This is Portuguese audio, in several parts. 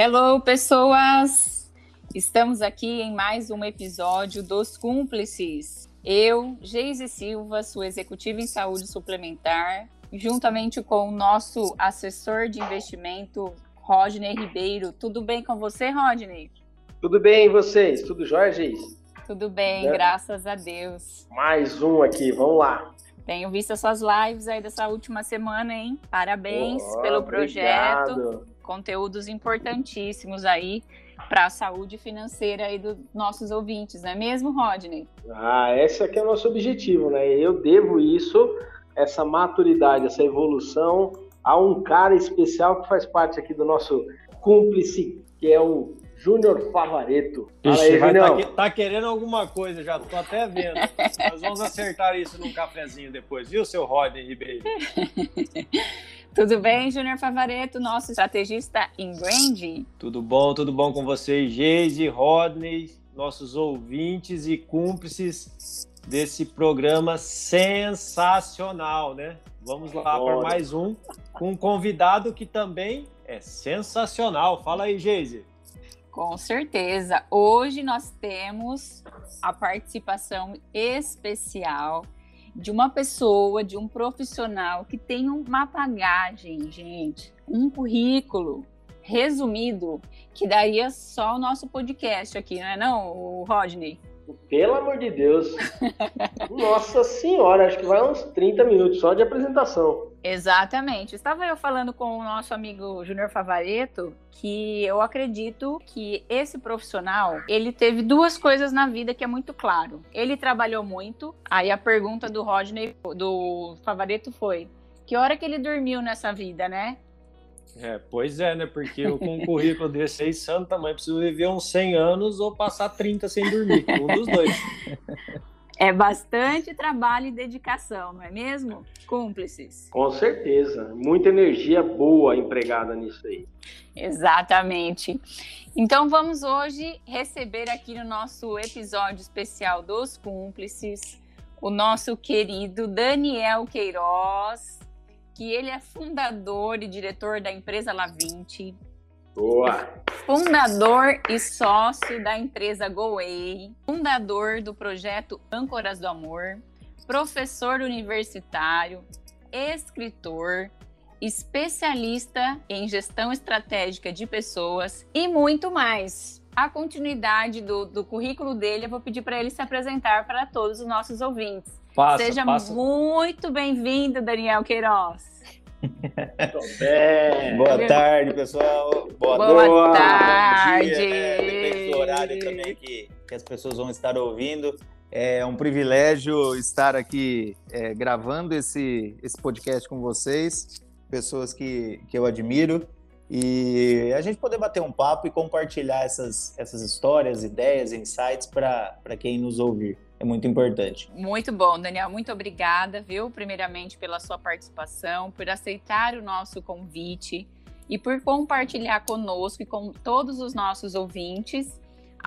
Hello, pessoas! Estamos aqui em mais um episódio dos Cúmplices. Eu, Geise Silva, sua executiva em saúde suplementar, juntamente com o nosso assessor de investimento, Rodney Ribeiro. Tudo bem com você, Rodney? Tudo bem, e vocês? Tudo jóia, Geise? Tudo bem, é. graças a Deus. Mais um aqui, vamos lá. Tenho visto as suas lives aí dessa última semana, hein? Parabéns oh, pelo projeto. Conteúdos importantíssimos aí para a saúde financeira aí dos nossos ouvintes, não é mesmo, Rodney? Ah, esse aqui é o nosso objetivo, né? Eu devo isso, essa maturidade, essa evolução a um cara especial que faz parte aqui do nosso cúmplice, que é o Júnior Favareto. Fala aí, vai tá, tá, querendo alguma coisa, já tô até vendo. Nós vamos acertar isso num cafezinho depois, viu, seu Rodney Ribeiro? Tudo bem, Júnior Favareto, nosso estrategista em branding? Tudo bom, tudo bom com vocês, Geise, Rodney, nossos ouvintes e cúmplices desse programa sensacional, né? Vamos lá para mais um com um convidado que também é sensacional. Fala aí, Geise. Com certeza. Hoje nós temos a participação especial de uma pessoa, de um profissional que tem uma bagagem, gente, um currículo resumido que daria só o nosso podcast aqui, não é não, Rodney? Pelo amor de Deus. Nossa senhora, acho que vai uns 30 minutos só de apresentação. Exatamente. Estava eu falando com o nosso amigo Júnior Favareto que eu acredito que esse profissional, ele teve duas coisas na vida que é muito claro. Ele trabalhou muito. Aí a pergunta do Rodney, do Favareto foi: que hora que ele dormiu nessa vida, né? É, pois é, né? Porque eu, com um currículo desse aí, santo tamanho, preciso viver uns 100 anos ou passar 30 sem dormir. Um dos dois. É bastante trabalho e dedicação, não é mesmo? Cúmplices. Com certeza. Muita energia boa empregada nisso aí. Exatamente. Então vamos hoje receber aqui no nosso episódio especial dos cúmplices o nosso querido Daniel Queiroz, que ele é fundador e diretor da empresa La20. Boa! Fundador e sócio da empresa GoWay, fundador do projeto Âncoras do Amor, professor universitário, escritor, especialista em gestão estratégica de pessoas e muito mais. A continuidade do, do currículo dele, eu vou pedir para ele se apresentar para todos os nossos ouvintes. Passa, Seja passa. muito bem-vindo, Daniel Queiroz. Boa tarde, pessoal. Boa, Boa tarde. Dia, né? do horário também que, que as pessoas vão estar ouvindo. É um privilégio estar aqui é, gravando esse, esse podcast com vocês, pessoas que, que eu admiro, e a gente poder bater um papo e compartilhar essas, essas histórias, ideias, insights para quem nos ouvir é muito importante. Muito bom, Daniel. Muito obrigada, viu? Primeiramente pela sua participação, por aceitar o nosso convite e por compartilhar conosco e com todos os nossos ouvintes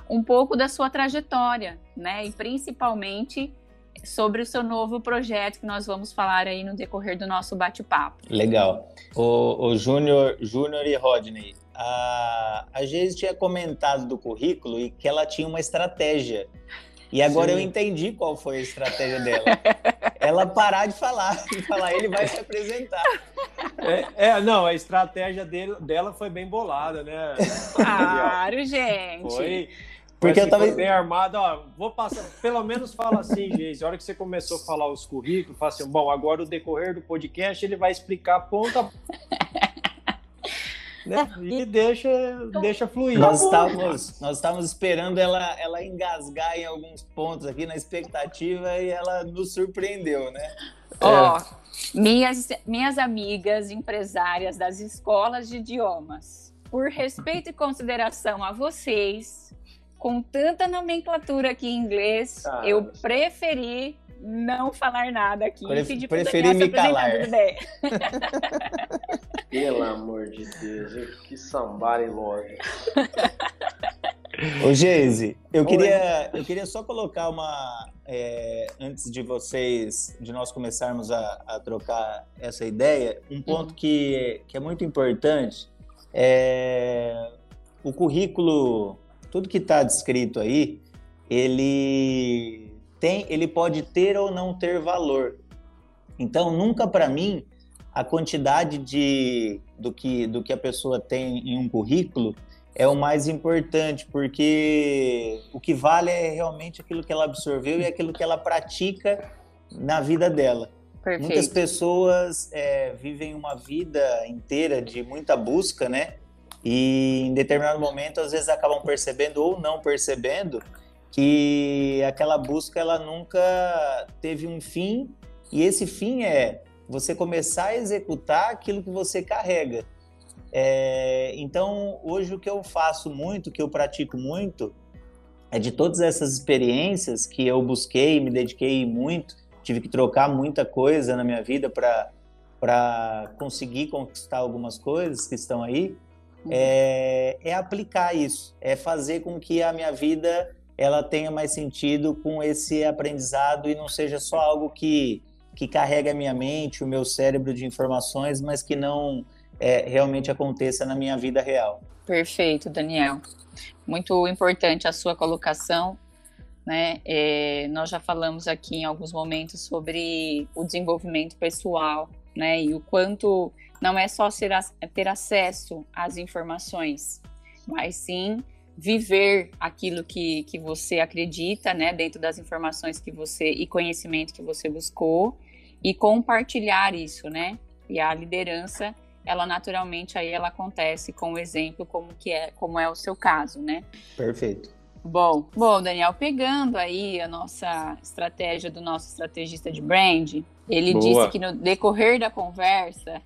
um pouco da sua trajetória, né? E principalmente sobre o seu novo projeto que nós vamos falar aí no decorrer do nosso bate-papo. Legal. O, o Júnior, Júnior e Rodney, a, a Geise tinha comentado do currículo e que ela tinha uma estratégia e agora Sim. eu entendi qual foi a estratégia dela. Ela parar de falar e falar, ele vai se apresentar. É, é, não, a estratégia dele, dela foi bem bolada, né? Claro, gente. Foi. Porque assim, eu tava bem armado, ó, vou passar, pelo menos fala assim, gente, a hora que você começou a falar os currículos, fala assim, bom, agora o decorrer do podcast ele vai explicar ponta né? E deixa, deixa fluir. Nós estávamos, nós estávamos esperando ela, ela engasgar em alguns pontos aqui na expectativa e ela nos surpreendeu, né? Ó, oh, minhas, minhas amigas empresárias das escolas de idiomas, por respeito e consideração a vocês, com tanta nomenclatura aqui em inglês, ah, eu preferi não falar nada aqui. Pref preferi me calar. Pelo amor de Deus, que sambar logo. Ô, Geise, eu queria, eu queria só colocar uma. É, antes de vocês, de nós começarmos a, a trocar essa ideia, um ponto uhum. que, que é muito importante é o currículo, tudo que está descrito aí, ele tem, ele pode ter ou não ter valor. Então, nunca para mim a quantidade de do que do que a pessoa tem em um currículo é o mais importante, porque o que vale é realmente aquilo que ela absorveu e aquilo que ela pratica na vida dela. Perfeito. Muitas pessoas é, vivem uma vida inteira de muita busca, né? E em determinado momento, às vezes, acabam percebendo ou não percebendo que aquela busca ela nunca teve um fim e esse fim é você começar a executar aquilo que você carrega. É, então, hoje o que eu faço muito, o que eu pratico muito, é de todas essas experiências que eu busquei, me dediquei muito, tive que trocar muita coisa na minha vida para conseguir conquistar algumas coisas que estão aí, uhum. é, é aplicar isso, é fazer com que a minha vida ela tenha mais sentido com esse aprendizado e não seja só algo que, que carrega a minha mente, o meu cérebro de informações, mas que não é, realmente aconteça na minha vida real. Perfeito, Daniel. Muito importante a sua colocação. Né? É, nós já falamos aqui em alguns momentos sobre o desenvolvimento pessoal, né? E o quanto não é só ser, ter acesso às informações, mas sim viver aquilo que, que você acredita, né, dentro das informações que você e conhecimento que você buscou e compartilhar isso, né? E a liderança, ela naturalmente aí ela acontece com o exemplo como que é, como é o seu caso, né? Perfeito. Bom, bom, Daniel, pegando aí a nossa estratégia do nosso estrategista de brand, ele Boa. disse que no decorrer da conversa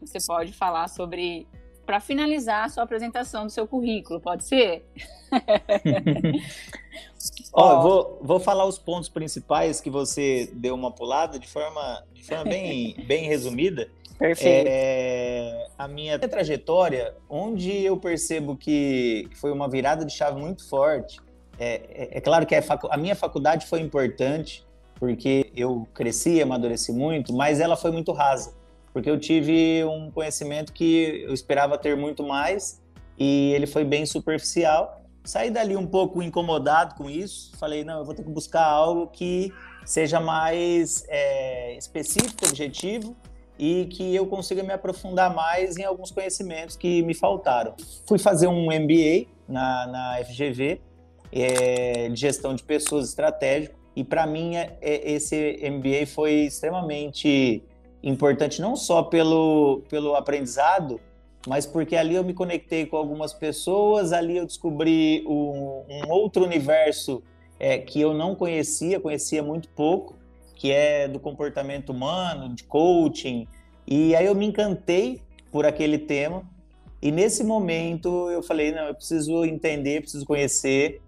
você pode falar sobre para finalizar a sua apresentação do seu currículo, pode ser? Ó, oh, vou, vou falar os pontos principais que você deu uma pulada de forma, de forma bem, bem resumida. Perfeito. É, a minha trajetória, onde eu percebo que foi uma virada de chave muito forte, é, é, é claro que a, facu a minha faculdade foi importante, porque eu cresci, amadureci muito, mas ela foi muito rasa porque eu tive um conhecimento que eu esperava ter muito mais e ele foi bem superficial. Saí dali um pouco incomodado com isso, falei, não, eu vou ter que buscar algo que seja mais é, específico, objetivo e que eu consiga me aprofundar mais em alguns conhecimentos que me faltaram. Fui fazer um MBA na, na FGV, é, de gestão de pessoas estratégico, e para mim é, é, esse MBA foi extremamente importante não só pelo, pelo aprendizado, mas porque ali eu me conectei com algumas pessoas, ali eu descobri um, um outro universo é, que eu não conhecia, conhecia muito pouco, que é do comportamento humano, de coaching, e aí eu me encantei por aquele tema, e nesse momento eu falei, não, eu preciso entender, preciso conhecer,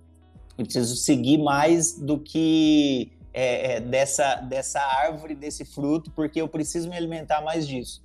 eu preciso seguir mais do que é, é, dessa, dessa árvore, desse fruto, porque eu preciso me alimentar mais disso.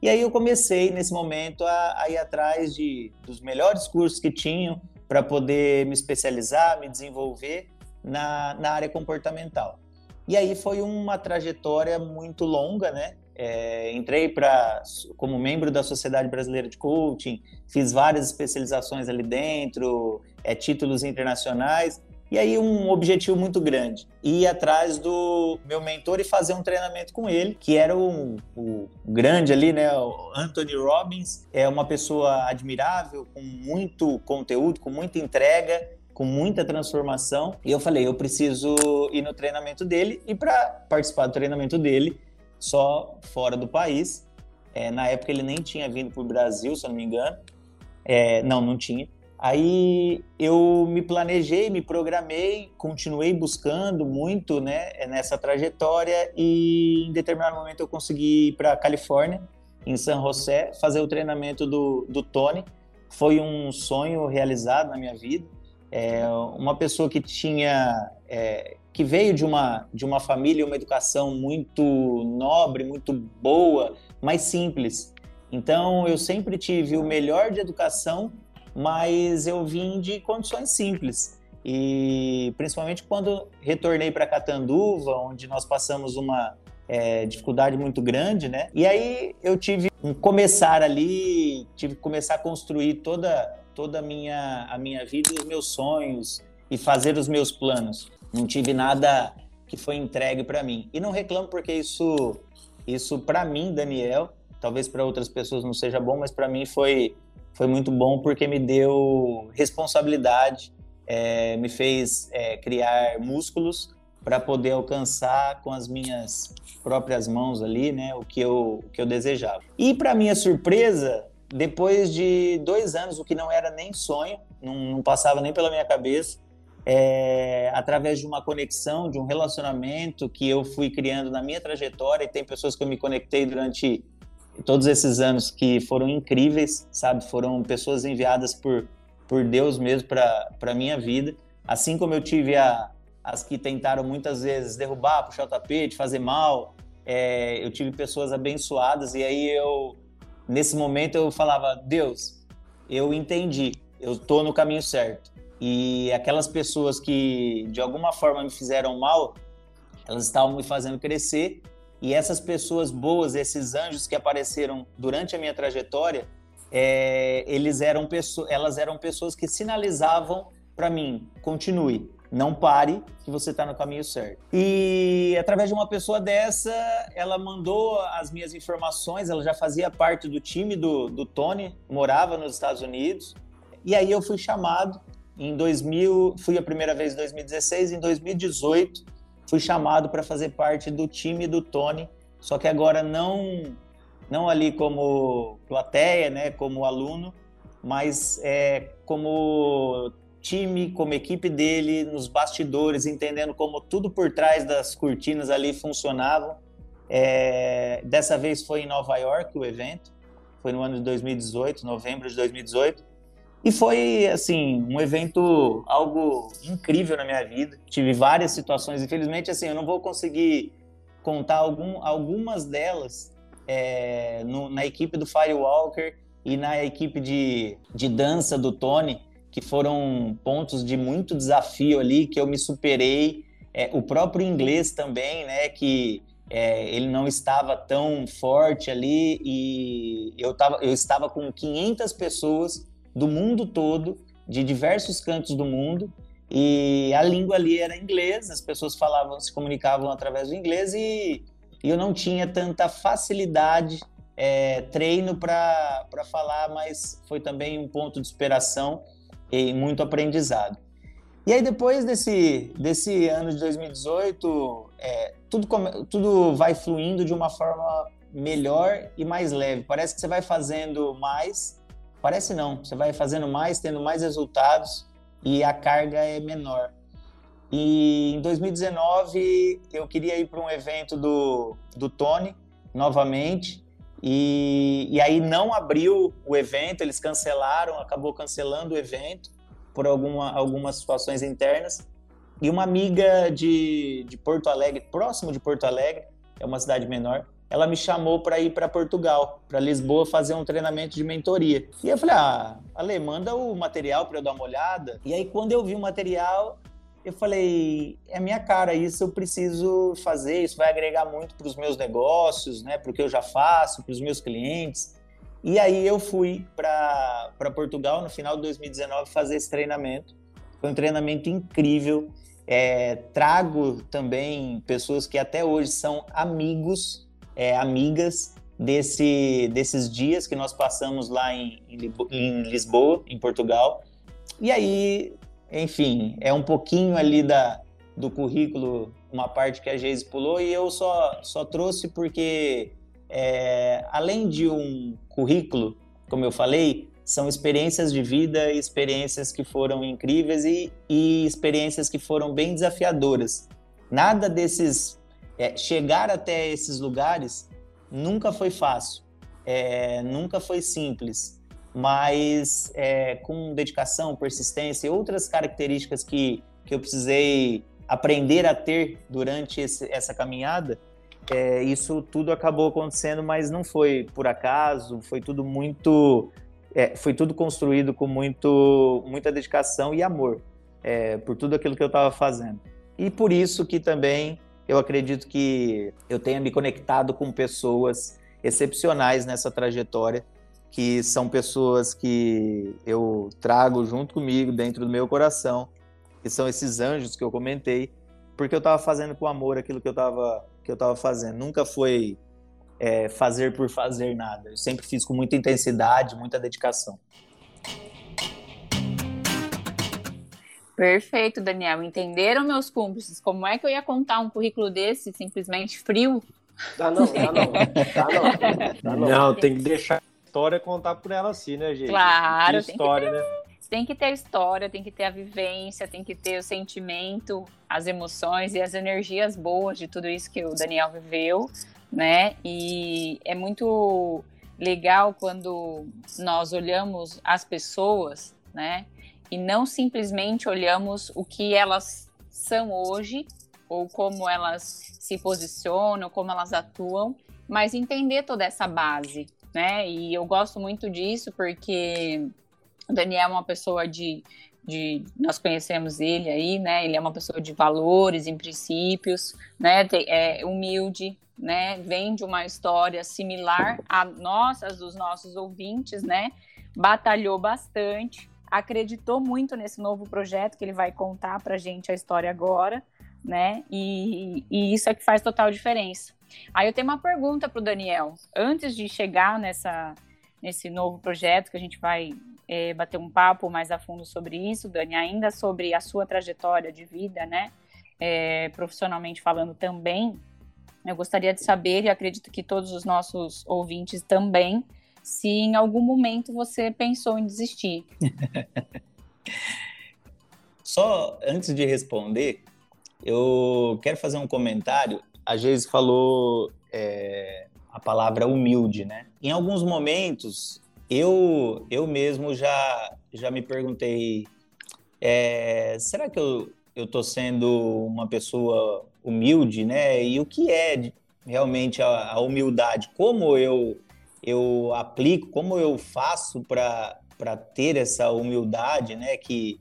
E aí eu comecei, nesse momento, a, a ir atrás de, dos melhores cursos que tinham para poder me especializar, me desenvolver na, na área comportamental. E aí foi uma trajetória muito longa, né? É, entrei para como membro da Sociedade Brasileira de Coaching, fiz várias especializações ali dentro, é, títulos internacionais, e aí um objetivo muito grande, ir atrás do meu mentor e fazer um treinamento com ele, que era o, o grande ali, né, o Anthony Robbins, é uma pessoa admirável, com muito conteúdo, com muita entrega, com muita transformação. E eu falei, eu preciso ir no treinamento dele e para participar do treinamento dele, só fora do país. É, na época ele nem tinha vindo para o Brasil, se eu não me engano. É, não, não tinha. Aí eu me planejei, me programei, continuei buscando muito né, nessa trajetória e em determinado momento eu consegui ir para a Califórnia, em San José, fazer o treinamento do, do Tony. Foi um sonho realizado na minha vida. É, uma pessoa que tinha, é, que veio de uma, de uma família, uma educação muito nobre, muito boa, mas simples. Então eu sempre tive o melhor de educação mas eu vim de condições simples. E principalmente quando retornei para Catanduva, onde nós passamos uma é, dificuldade muito grande, né? E aí eu tive um começar ali, tive que começar a construir toda toda a minha, a minha vida e os meus sonhos e fazer os meus planos. Não tive nada que foi entregue para mim. E não reclamo porque isso, isso para mim, Daniel, talvez para outras pessoas não seja bom, mas para mim foi, foi muito bom porque me deu responsabilidade, é, me fez é, criar músculos para poder alcançar com as minhas próprias mãos ali, né, o que eu, o que eu desejava. E para minha surpresa, depois de dois anos, o que não era nem sonho, não, não passava nem pela minha cabeça, é, através de uma conexão, de um relacionamento que eu fui criando na minha trajetória, e tem pessoas que eu me conectei durante todos esses anos que foram incríveis, sabe? Foram pessoas enviadas por, por Deus mesmo para a minha vida. Assim como eu tive a, as que tentaram muitas vezes derrubar, puxar o tapete, fazer mal, é, eu tive pessoas abençoadas e aí eu, nesse momento, eu falava: Deus, eu entendi, eu tô no caminho certo. E aquelas pessoas que de alguma forma me fizeram mal, elas estavam me fazendo crescer. E essas pessoas boas, esses anjos que apareceram durante a minha trajetória, é, eles eram pessoas, elas eram pessoas que sinalizavam para mim: continue, não pare, que você está no caminho certo. E através de uma pessoa dessa, ela mandou as minhas informações. Ela já fazia parte do time do, do Tony, morava nos Estados Unidos. E aí eu fui chamado em 2000, fui a primeira vez em 2016, em 2018 fui chamado para fazer parte do time do Tony, só que agora não não ali como plateia, né, como aluno, mas é, como time, como equipe dele, nos bastidores, entendendo como tudo por trás das cortinas ali funcionava. É, dessa vez foi em Nova York o evento, foi no ano de 2018, novembro de 2018. E foi, assim, um evento, algo incrível na minha vida. Tive várias situações, infelizmente, assim, eu não vou conseguir contar algum, algumas delas é, no, na equipe do Firewalker e na equipe de, de dança do Tony, que foram pontos de muito desafio ali, que eu me superei. É, o próprio inglês também, né, que é, ele não estava tão forte ali e eu, tava, eu estava com 500 pessoas do mundo todo, de diversos cantos do mundo, e a língua ali era inglês, as pessoas falavam, se comunicavam através do inglês e, e eu não tinha tanta facilidade, é, treino para falar, mas foi também um ponto de inspiração e muito aprendizado. E aí depois desse, desse ano de 2018, é, tudo, come, tudo vai fluindo de uma forma melhor e mais leve. Parece que você vai fazendo mais Parece não. Você vai fazendo mais, tendo mais resultados e a carga é menor. E em 2019 eu queria ir para um evento do, do Tony novamente. E, e aí não abriu o evento, eles cancelaram, acabou cancelando o evento por alguma, algumas situações internas. E uma amiga de, de Porto Alegre, próximo de Porto Alegre, é uma cidade menor, ela me chamou para ir para Portugal, para Lisboa, fazer um treinamento de mentoria. E eu falei: ah, Ale, manda o material para eu dar uma olhada. E aí, quando eu vi o material, eu falei: é minha cara, isso eu preciso fazer, isso vai agregar muito para os meus negócios, né, para o que eu já faço, para os meus clientes. E aí eu fui para Portugal no final de 2019 fazer esse treinamento. Foi um treinamento incrível. É, trago também pessoas que até hoje são amigos é, amigas desse, desses dias que nós passamos lá em, em Lisboa, em Portugal. E aí, enfim, é um pouquinho ali da, do currículo, uma parte que a Geise pulou, e eu só, só trouxe porque, é, além de um currículo, como eu falei, são experiências de vida, experiências que foram incríveis e, e experiências que foram bem desafiadoras. Nada desses é, chegar até esses lugares nunca foi fácil, é, nunca foi simples, mas é, com dedicação, persistência e outras características que, que eu precisei aprender a ter durante esse, essa caminhada, é, isso tudo acabou acontecendo, mas não foi por acaso, foi tudo muito, é, foi tudo construído com muito, muita dedicação e amor é, por tudo aquilo que eu estava fazendo. E por isso que também eu acredito que eu tenha me conectado com pessoas excepcionais nessa trajetória que são pessoas que eu trago junto comigo, dentro do meu coração, que são esses anjos que eu comentei, porque eu estava fazendo com amor aquilo que eu estava que eu estava fazendo. Nunca foi é, fazer por fazer nada. Eu sempre fiz com muita intensidade, muita dedicação. Perfeito, Daniel. Entenderam meus cúmplices? Como é que eu ia contar um currículo desse simplesmente frio? Dá não, dá não. Dá não. Dá não. não, tem que deixar a história contar por ela assim, né, gente? Claro, que história, né? tem que ter história, tem que ter a vivência, tem que ter o sentimento, as emoções e as energias boas de tudo isso que o Daniel viveu, né? E é muito legal quando nós olhamos as pessoas, né? E não simplesmente olhamos o que elas são hoje ou como elas se posicionam, como elas atuam, mas entender toda essa base, né? E eu gosto muito disso porque o Daniel é uma pessoa de, de, nós conhecemos ele aí, né? Ele é uma pessoa de valores, em princípios, né? É humilde, né? Vem de uma história similar a nossas, dos nossos ouvintes, né? Batalhou bastante, acreditou muito nesse novo projeto que ele vai contar para gente a história agora, né? E, e isso é que faz total diferença. Aí eu tenho uma pergunta para o Daniel. Antes de chegar nessa, nesse novo projeto que a gente vai é, bater um papo mais a fundo sobre isso, Dani, ainda sobre a sua trajetória de vida, né? É, profissionalmente falando também, eu gostaria de saber, e acredito que todos os nossos ouvintes também, se em algum momento você pensou em desistir. Só antes de responder, eu quero fazer um comentário. A Geise falou é, a palavra humilde, né? Em alguns momentos eu, eu mesmo já, já me perguntei: é, será que eu estou sendo uma pessoa humilde, né? E o que é realmente a, a humildade? Como eu, eu aplico, como eu faço para ter essa humildade, né? Que,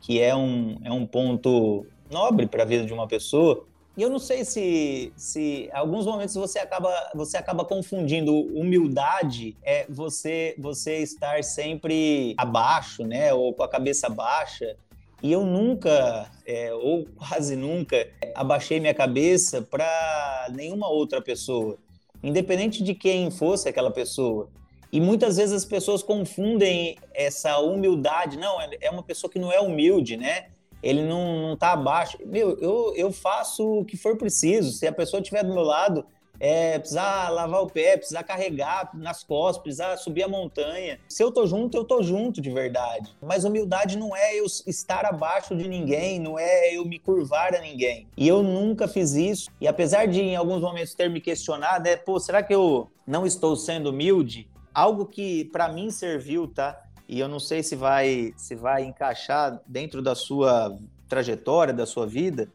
que é, um, é um ponto nobre para a vida de uma pessoa. E eu não sei se, se alguns momentos você acaba, você acaba confundindo humildade é você você estar sempre abaixo, né, ou com a cabeça baixa. E eu nunca, é, ou quase nunca, abaixei minha cabeça para nenhuma outra pessoa, independente de quem fosse aquela pessoa. E muitas vezes as pessoas confundem essa humildade. Não, é uma pessoa que não é humilde, né? ele não, não tá abaixo. Meu, eu, eu faço o que for preciso. Se a pessoa estiver do meu lado, é, precisar lavar o pé, precisar carregar nas costas, precisar subir a montanha. Se eu tô junto, eu tô junto de verdade. Mas humildade não é eu estar abaixo de ninguém, não é eu me curvar a ninguém. E eu nunca fiz isso. E apesar de em alguns momentos ter me questionado, é, pô, será que eu não estou sendo humilde? Algo que para mim serviu, tá? e eu não sei se vai se vai encaixar dentro da sua trajetória, da sua vida,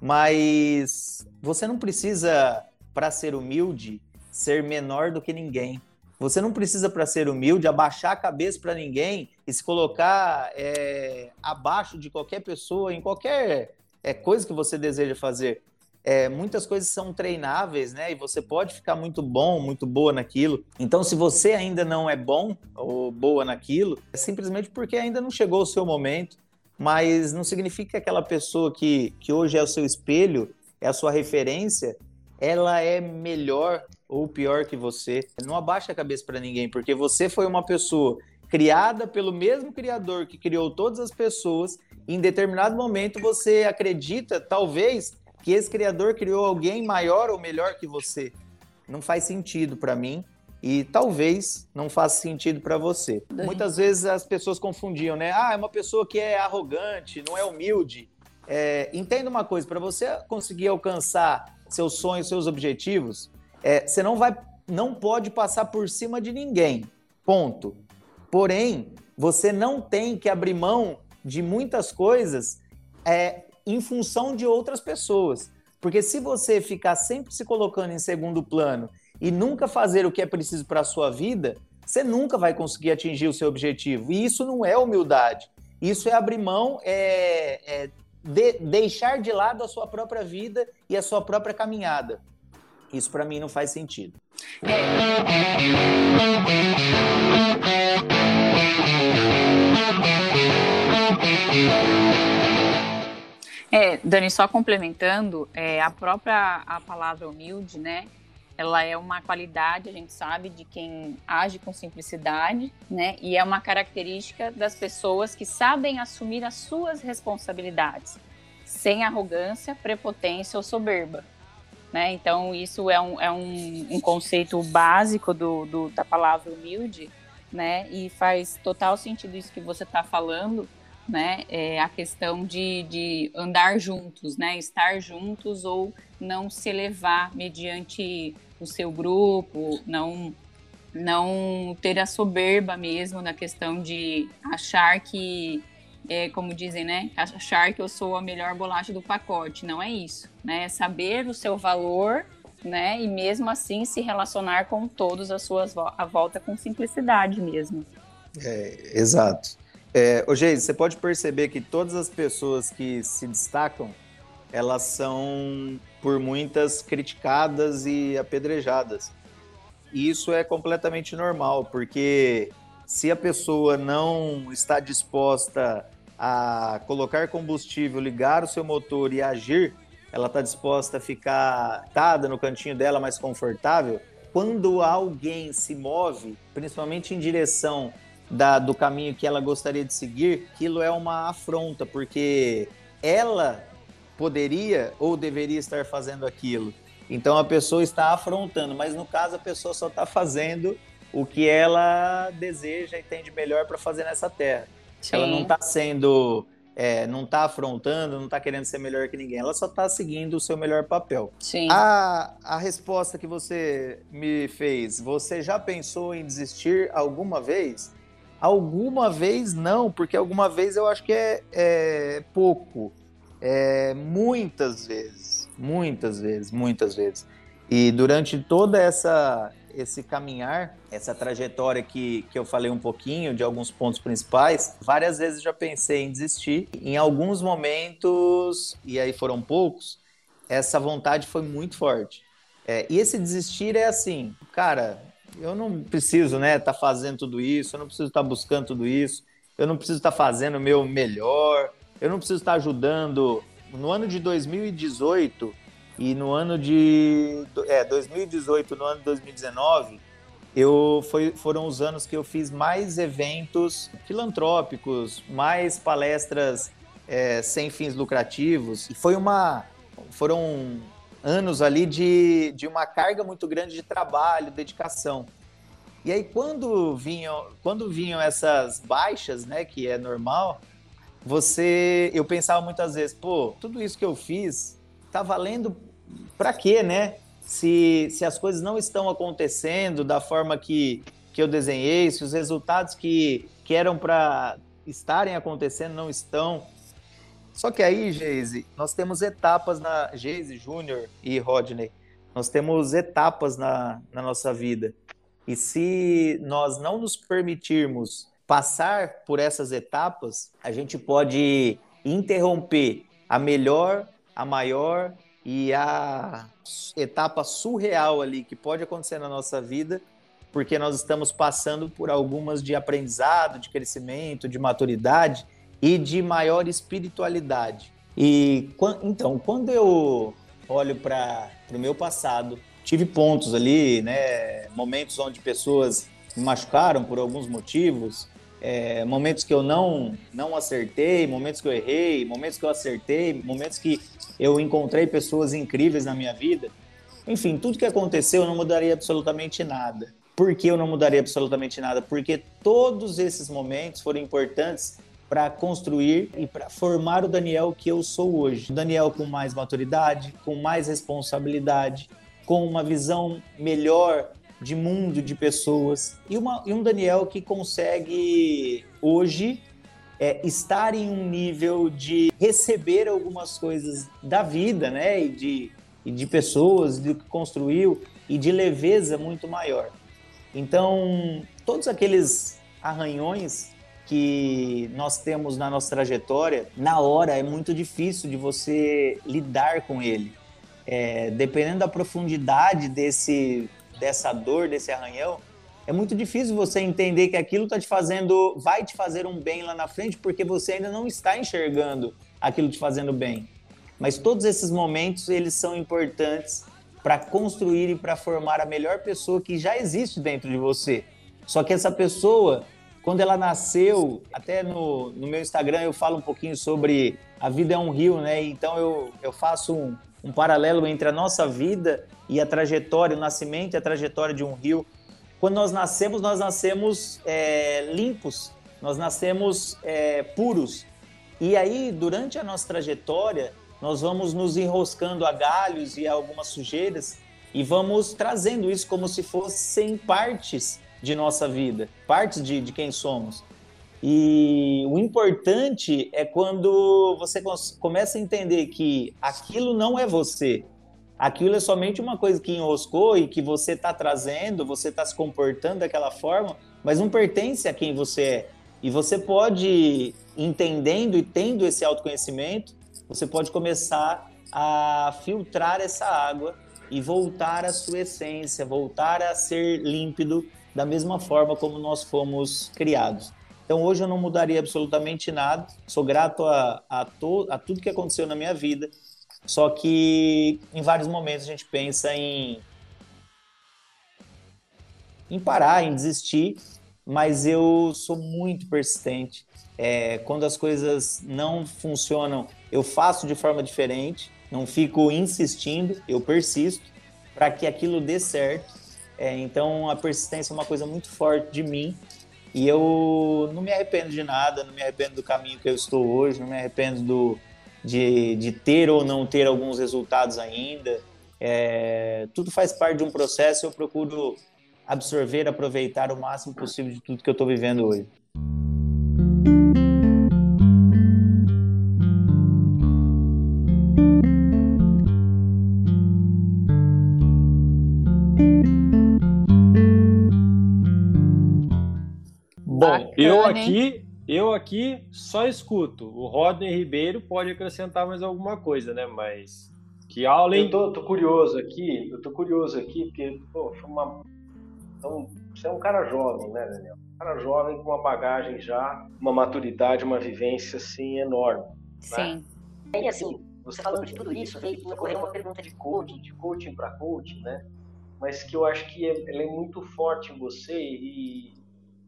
mas você não precisa para ser humilde ser menor do que ninguém. Você não precisa para ser humilde abaixar a cabeça para ninguém e se colocar é, abaixo de qualquer pessoa em qualquer é, coisa que você deseja fazer é, muitas coisas são treináveis, né? E você pode ficar muito bom, muito boa naquilo. Então, se você ainda não é bom ou boa naquilo, é simplesmente porque ainda não chegou o seu momento. Mas não significa que aquela pessoa que, que hoje é o seu espelho, é a sua referência, ela é melhor ou pior que você. Não abaixa a cabeça para ninguém, porque você foi uma pessoa criada pelo mesmo criador que criou todas as pessoas. Em determinado momento você acredita, talvez, que esse criador criou alguém maior ou melhor que você. Não faz sentido para mim e talvez não faça sentido para você. Muitas vezes as pessoas confundiam, né? Ah, é uma pessoa que é arrogante, não é humilde. É, entenda uma coisa: para você conseguir alcançar seus sonhos, seus objetivos, é, você não vai, não pode passar por cima de ninguém. Ponto. Porém, você não tem que abrir mão de muitas coisas é, em função de outras pessoas. Porque se você ficar sempre se colocando em segundo plano e nunca fazer o que é preciso para a sua vida, você nunca vai conseguir atingir o seu objetivo. E isso não é humildade. Isso é abrir mão, é, é de, deixar de lado a sua própria vida e a sua própria caminhada. Isso para mim não faz sentido. É, Dani, só complementando, é, a própria a palavra humilde, né? Ela é uma qualidade, a gente sabe, de quem age com simplicidade, né? E é uma característica das pessoas que sabem assumir as suas responsabilidades, sem arrogância, prepotência ou soberba. Né? Então, isso é um, é um, um conceito básico do, do, da palavra humilde, né? E faz total sentido isso que você está falando, né? É a questão de, de andar juntos, né? Estar juntos ou não se elevar mediante o seu grupo, não não ter a soberba mesmo na questão de achar que é, como dizem, né? Achar que eu sou a melhor bolacha do pacote. Não é isso, né? É saber o seu valor, né? E mesmo assim se relacionar com todos as suas à volta com simplicidade mesmo. É, exato. É, ô, Geise, você pode perceber que todas as pessoas que se destacam, elas são por muitas criticadas e apedrejadas. E isso é completamente normal, porque se a pessoa não está disposta a colocar combustível, ligar o seu motor e agir, ela está disposta a ficar tada no cantinho dela mais confortável. Quando alguém se move, principalmente em direção da, do caminho que ela gostaria de seguir, aquilo é uma afronta, porque ela poderia ou deveria estar fazendo aquilo. Então a pessoa está afrontando, mas no caso a pessoa só está fazendo o que ela deseja e tem de melhor para fazer nessa terra. Sim. Ela não está sendo, é, não está afrontando, não está querendo ser melhor que ninguém. Ela só está seguindo o seu melhor papel. Sim. A, a resposta que você me fez, você já pensou em desistir alguma vez? Alguma vez não, porque alguma vez eu acho que é, é pouco. É, muitas vezes, muitas vezes, muitas vezes. E durante toda essa esse caminhar, essa trajetória que, que eu falei um pouquinho, de alguns pontos principais, várias vezes já pensei em desistir. Em alguns momentos, e aí foram poucos, essa vontade foi muito forte. É, e esse desistir é assim, cara, eu não preciso, né, estar tá fazendo tudo isso, eu não preciso estar tá buscando tudo isso, eu não preciso estar tá fazendo o meu melhor, eu não preciso estar ajudando. No ano de 2018, e no ano de é, 2018, no ano de 2019, eu foi, foram os anos que eu fiz mais eventos filantrópicos, mais palestras é, sem fins lucrativos. E foi uma foram anos ali de, de uma carga muito grande de trabalho, dedicação. E aí quando vinham, quando vinham essas baixas, né, que é normal, você eu pensava muitas vezes, pô, tudo isso que eu fiz tá valendo para quê, né? Se, se as coisas não estão acontecendo da forma que, que eu desenhei, se os resultados que, que eram para estarem acontecendo não estão. Só que aí, Geise, nós temos etapas na. Geise, Júnior e Rodney, nós temos etapas na, na nossa vida. E se nós não nos permitirmos passar por essas etapas, a gente pode interromper a melhor, a maior e a etapa surreal ali que pode acontecer na nossa vida, porque nós estamos passando por algumas de aprendizado, de crescimento, de maturidade e de maior espiritualidade. E então, quando eu olho para o meu passado, tive pontos ali, né, momentos onde pessoas me machucaram por alguns motivos, é, momentos que eu não não acertei, momentos que eu errei, momentos que eu acertei, momentos que eu encontrei pessoas incríveis na minha vida. Enfim, tudo que aconteceu eu não mudaria absolutamente nada. Por que eu não mudaria absolutamente nada? Porque todos esses momentos foram importantes para construir e para formar o Daniel que eu sou hoje. O Daniel com mais maturidade, com mais responsabilidade, com uma visão melhor de mundo, de pessoas. E, uma, e um Daniel que consegue hoje é, estar em um nível de receber algumas coisas da vida, né? E de, e de pessoas, do que construiu, e de leveza muito maior. Então, todos aqueles arranhões que nós temos na nossa trajetória, na hora é muito difícil de você lidar com ele. é, dependendo da profundidade desse, dessa dor, desse arranhão, é muito difícil você entender que aquilo tá te fazendo, vai te fazer um bem lá na frente, porque você ainda não está enxergando aquilo te fazendo bem. Mas todos esses momentos, eles são importantes para construir e para formar a melhor pessoa que já existe dentro de você. Só que essa pessoa, quando ela nasceu, até no, no meu Instagram eu falo um pouquinho sobre a vida é um rio, né? Então eu, eu faço um, um paralelo entre a nossa vida e a trajetória, o nascimento e a trajetória de um rio. Quando nós nascemos, nós nascemos é, limpos, nós nascemos é, puros. E aí, durante a nossa trajetória, nós vamos nos enroscando a galhos e a algumas sujeiras e vamos trazendo isso como se fossem partes de nossa vida, partes de, de quem somos. E o importante é quando você começa a entender que aquilo não é você, aquilo é somente uma coisa que enroscou e que você está trazendo, você está se comportando daquela forma, mas não pertence a quem você é. E você pode, entendendo e tendo esse autoconhecimento, você pode começar a filtrar essa água e voltar à sua essência, voltar a ser límpido da mesma forma como nós fomos criados. Então hoje eu não mudaria absolutamente nada, sou grato a, a, to, a tudo que aconteceu na minha vida, só que em vários momentos a gente pensa em, em parar, em desistir, mas eu sou muito persistente. É, quando as coisas não funcionam, eu faço de forma diferente, não fico insistindo, eu persisto para que aquilo dê certo. É, então a persistência é uma coisa muito forte de mim e eu não me arrependo de nada, não me arrependo do caminho que eu estou hoje, não me arrependo do, de, de ter ou não ter alguns resultados ainda. É, tudo faz parte de um processo. Eu procuro absorver, aproveitar o máximo possível de tudo que eu estou vivendo hoje. Bom, eu aqui, eu aqui só escuto. O Rodney Ribeiro pode acrescentar mais alguma coisa, né? Mas que aula, hein? Eu tô, tô curioso aqui, eu tô curioso aqui, porque, pô, uma... então, você é um cara jovem, né, Daniel? Um cara jovem com uma bagagem já, uma maturidade, uma vivência, assim, enorme. Né? Sim. Né? E assim, você falando de tudo isso, veio me ocorrer uma pergunta de coaching, de coaching para coaching, né? Mas que eu acho que é, ela é muito forte em você e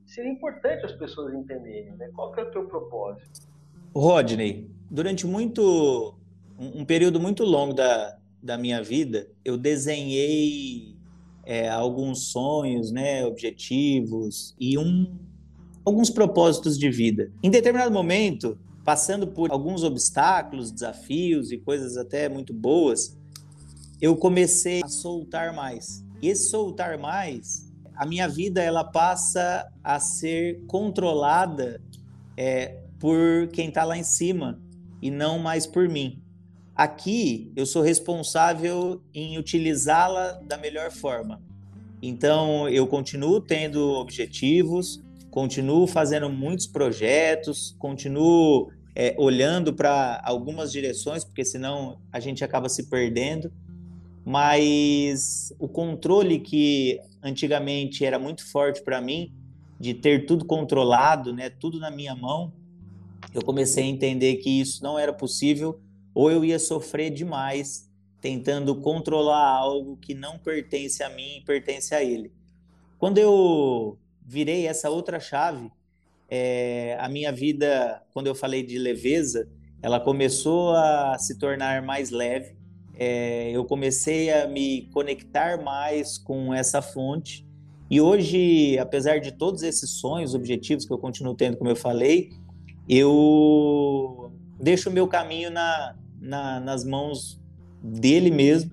seria importante as pessoas entenderem, né? Qual que é o teu propósito? Rodney, durante muito um, período muito longo da, da minha vida, eu desenhei é, alguns sonhos, né, objetivos e um, alguns propósitos de vida. Em determinado momento, passando por alguns obstáculos, desafios e coisas até muito boas, eu comecei a soltar mais. E esse soltar mais a minha vida ela passa a ser controlada é, por quem está lá em cima e não mais por mim. Aqui eu sou responsável em utilizá-la da melhor forma. Então eu continuo tendo objetivos, continuo fazendo muitos projetos, continuo é, olhando para algumas direções, porque senão a gente acaba se perdendo mas o controle que antigamente era muito forte para mim, de ter tudo controlado, né, tudo na minha mão, eu comecei a entender que isso não era possível, ou eu ia sofrer demais tentando controlar algo que não pertence a mim e pertence a ele. Quando eu virei essa outra chave, é, a minha vida, quando eu falei de leveza, ela começou a se tornar mais leve é, eu comecei a me conectar mais com essa fonte. E hoje, apesar de todos esses sonhos, objetivos que eu continuo tendo, como eu falei, eu deixo o meu caminho na, na, nas mãos dele mesmo.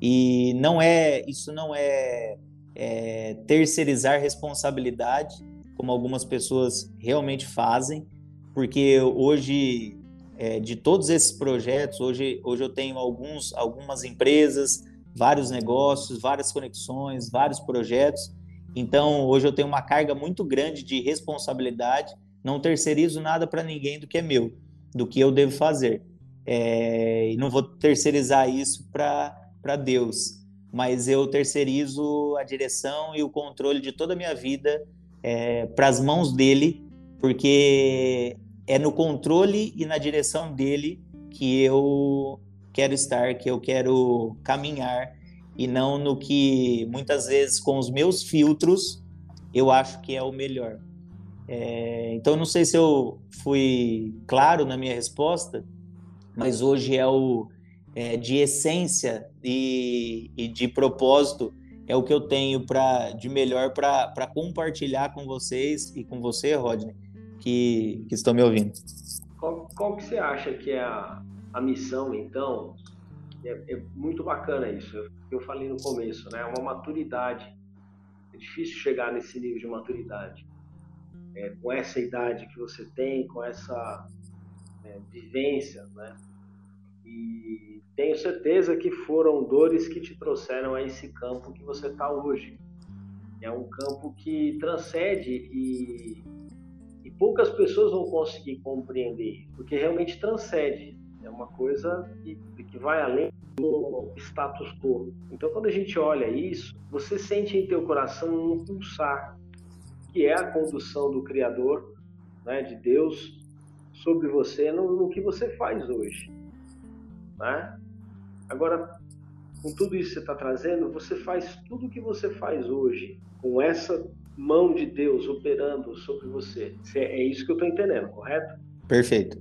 E não é isso não é, é terceirizar responsabilidade, como algumas pessoas realmente fazem, porque hoje é, de todos esses projetos, hoje, hoje eu tenho alguns, algumas empresas, vários negócios, várias conexões, vários projetos. Então, hoje eu tenho uma carga muito grande de responsabilidade. Não terceirizo nada para ninguém do que é meu, do que eu devo fazer. É, e não vou terceirizar isso para Deus, mas eu terceirizo a direção e o controle de toda a minha vida é, para as mãos dele, porque é no controle e na direção dele que eu quero estar, que eu quero caminhar e não no que muitas vezes com os meus filtros eu acho que é o melhor. É, então não sei se eu fui claro na minha resposta, mas hoje é o é, de essência e, e, de propósito é o que eu tenho para de melhor para compartilhar com vocês e com você, Rodney, que, que estão me ouvindo. Qual, qual que você acha que é a, a missão, então? É, é muito bacana isso. Eu falei no começo, né? Uma maturidade. É difícil chegar nesse nível de maturidade é, com essa idade que você tem, com essa é, vivência, né? E tenho certeza que foram dores que te trouxeram a esse campo que você está hoje. É um campo que transcende e poucas pessoas vão conseguir compreender, porque realmente transcende. É uma coisa que, que vai além do status quo. Então, quando a gente olha isso, você sente em teu coração um pulsar que é a condução do Criador, né, de Deus, sobre você no, no que você faz hoje. Né? Agora, com tudo isso que você está trazendo, você faz tudo o que você faz hoje, com essa mão de Deus operando sobre você. É isso que eu estou entendendo, correto? Perfeito.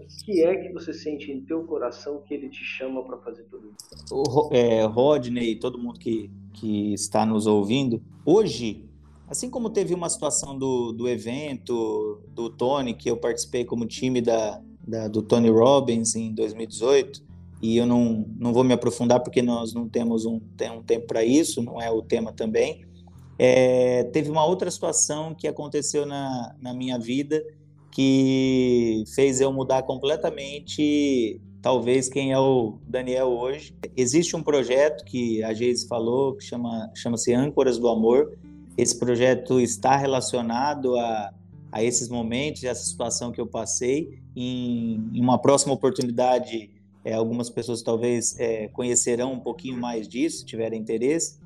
O que é que você sente em teu coração que ele te chama para fazer tudo isso? O é, Rodney, todo mundo que, que está nos ouvindo, hoje Assim como teve uma situação do, do evento do Tony, que eu participei como time da, da, do Tony Robbins em 2018, e eu não, não vou me aprofundar porque nós não temos um, tem um tempo para isso, não é o tema também. É, teve uma outra situação que aconteceu na, na minha vida que fez eu mudar completamente, talvez, quem é o Daniel hoje. Existe um projeto que a Geise falou, que chama, chama-se Âncoras do Amor, esse projeto está relacionado a, a esses momentos, essa situação que eu passei. Em, em uma próxima oportunidade, é, algumas pessoas talvez é, conhecerão um pouquinho mais disso, se tiverem interesse.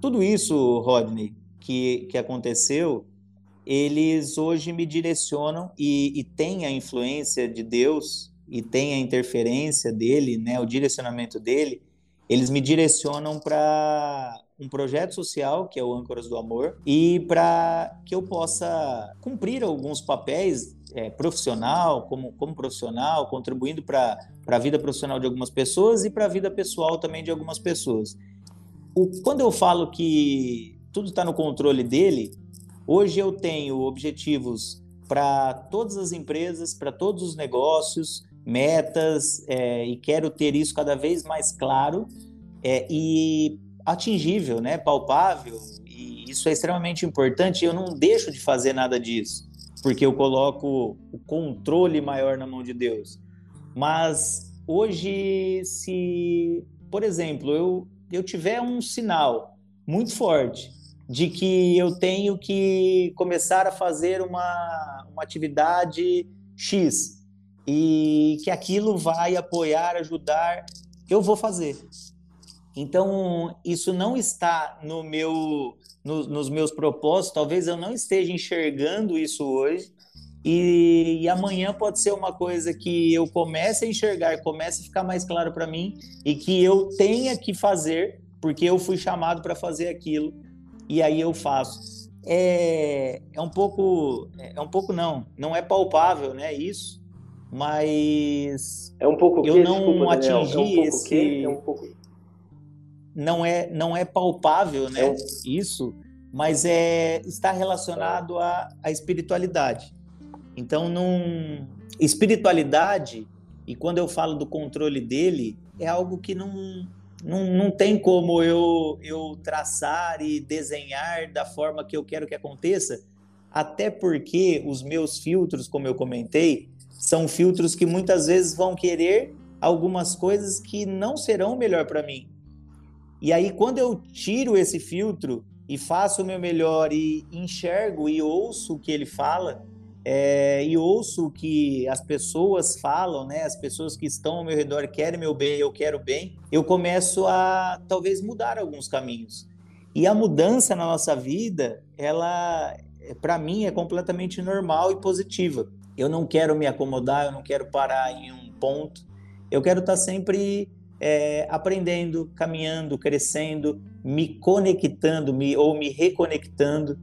Tudo isso, Rodney, que, que aconteceu, eles hoje me direcionam e, e têm a influência de Deus e tem a interferência dele, né, o direcionamento dele, eles me direcionam para um projeto social, que é o Âncoras do Amor, e para que eu possa cumprir alguns papéis é, profissional, como, como profissional, contribuindo para a vida profissional de algumas pessoas e para a vida pessoal também de algumas pessoas. O, quando eu falo que tudo está no controle dele, hoje eu tenho objetivos para todas as empresas, para todos os negócios, metas, é, e quero ter isso cada vez mais claro. É, e atingível, né, palpável, e isso é extremamente importante. Eu não deixo de fazer nada disso, porque eu coloco o controle maior na mão de Deus. Mas hoje, se, por exemplo, eu, eu tiver um sinal muito forte de que eu tenho que começar a fazer uma, uma atividade X e que aquilo vai apoiar, ajudar, eu vou fazer. Então, isso não está no meu, no, nos meus propósitos, talvez eu não esteja enxergando isso hoje, e, e, amanhã pode ser uma coisa que eu comece a enxergar, comece a ficar mais claro para mim, e que eu tenha que fazer, porque eu fui chamado para fazer aquilo, e aí eu faço. É, é um pouco, é um pouco não, não é palpável, né, isso, mas é um pouco eu que, não desculpa, atingi Daniel, é um pouco esse que, é um pouco não é, não é palpável, né? É. Isso, mas é está relacionado à, à espiritualidade. Então, num, espiritualidade e quando eu falo do controle dele é algo que não não, não tem como eu, eu traçar e desenhar da forma que eu quero que aconteça, até porque os meus filtros, como eu comentei, são filtros que muitas vezes vão querer algumas coisas que não serão melhor para mim. E aí, quando eu tiro esse filtro e faço o meu melhor e enxergo e ouço o que ele fala, é, e ouço o que as pessoas falam, né? As pessoas que estão ao meu redor querem meu bem, eu quero bem. Eu começo a talvez mudar alguns caminhos. E a mudança na nossa vida, ela, para mim, é completamente normal e positiva. Eu não quero me acomodar, eu não quero parar em um ponto. Eu quero estar sempre é, aprendendo, caminhando, crescendo, me conectando, me, ou me reconectando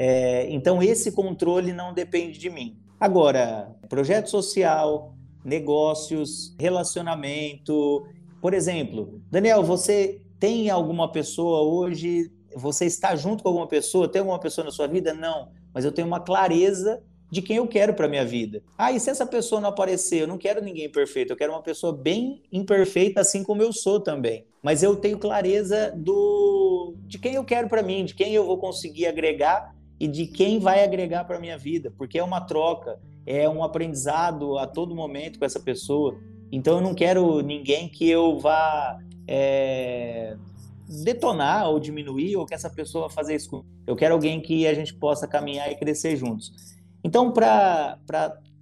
é, então, esse controle não depende de mim. Agora, projeto social, negócios, relacionamento. Por exemplo, Daniel, você tem alguma pessoa hoje? Você está junto com alguma pessoa? Tem alguma pessoa na sua vida? Não. Mas eu tenho uma clareza de quem eu quero para minha vida. Ah, e se essa pessoa não aparecer? Eu não quero ninguém perfeito, eu quero uma pessoa bem imperfeita, assim como eu sou também. Mas eu tenho clareza do de quem eu quero para mim, de quem eu vou conseguir agregar e de quem vai agregar para a minha vida, porque é uma troca, é um aprendizado a todo momento com essa pessoa. Então eu não quero ninguém que eu vá é, detonar ou diminuir ou que essa pessoa fazer isso. Eu quero alguém que a gente possa caminhar e crescer juntos. Então, para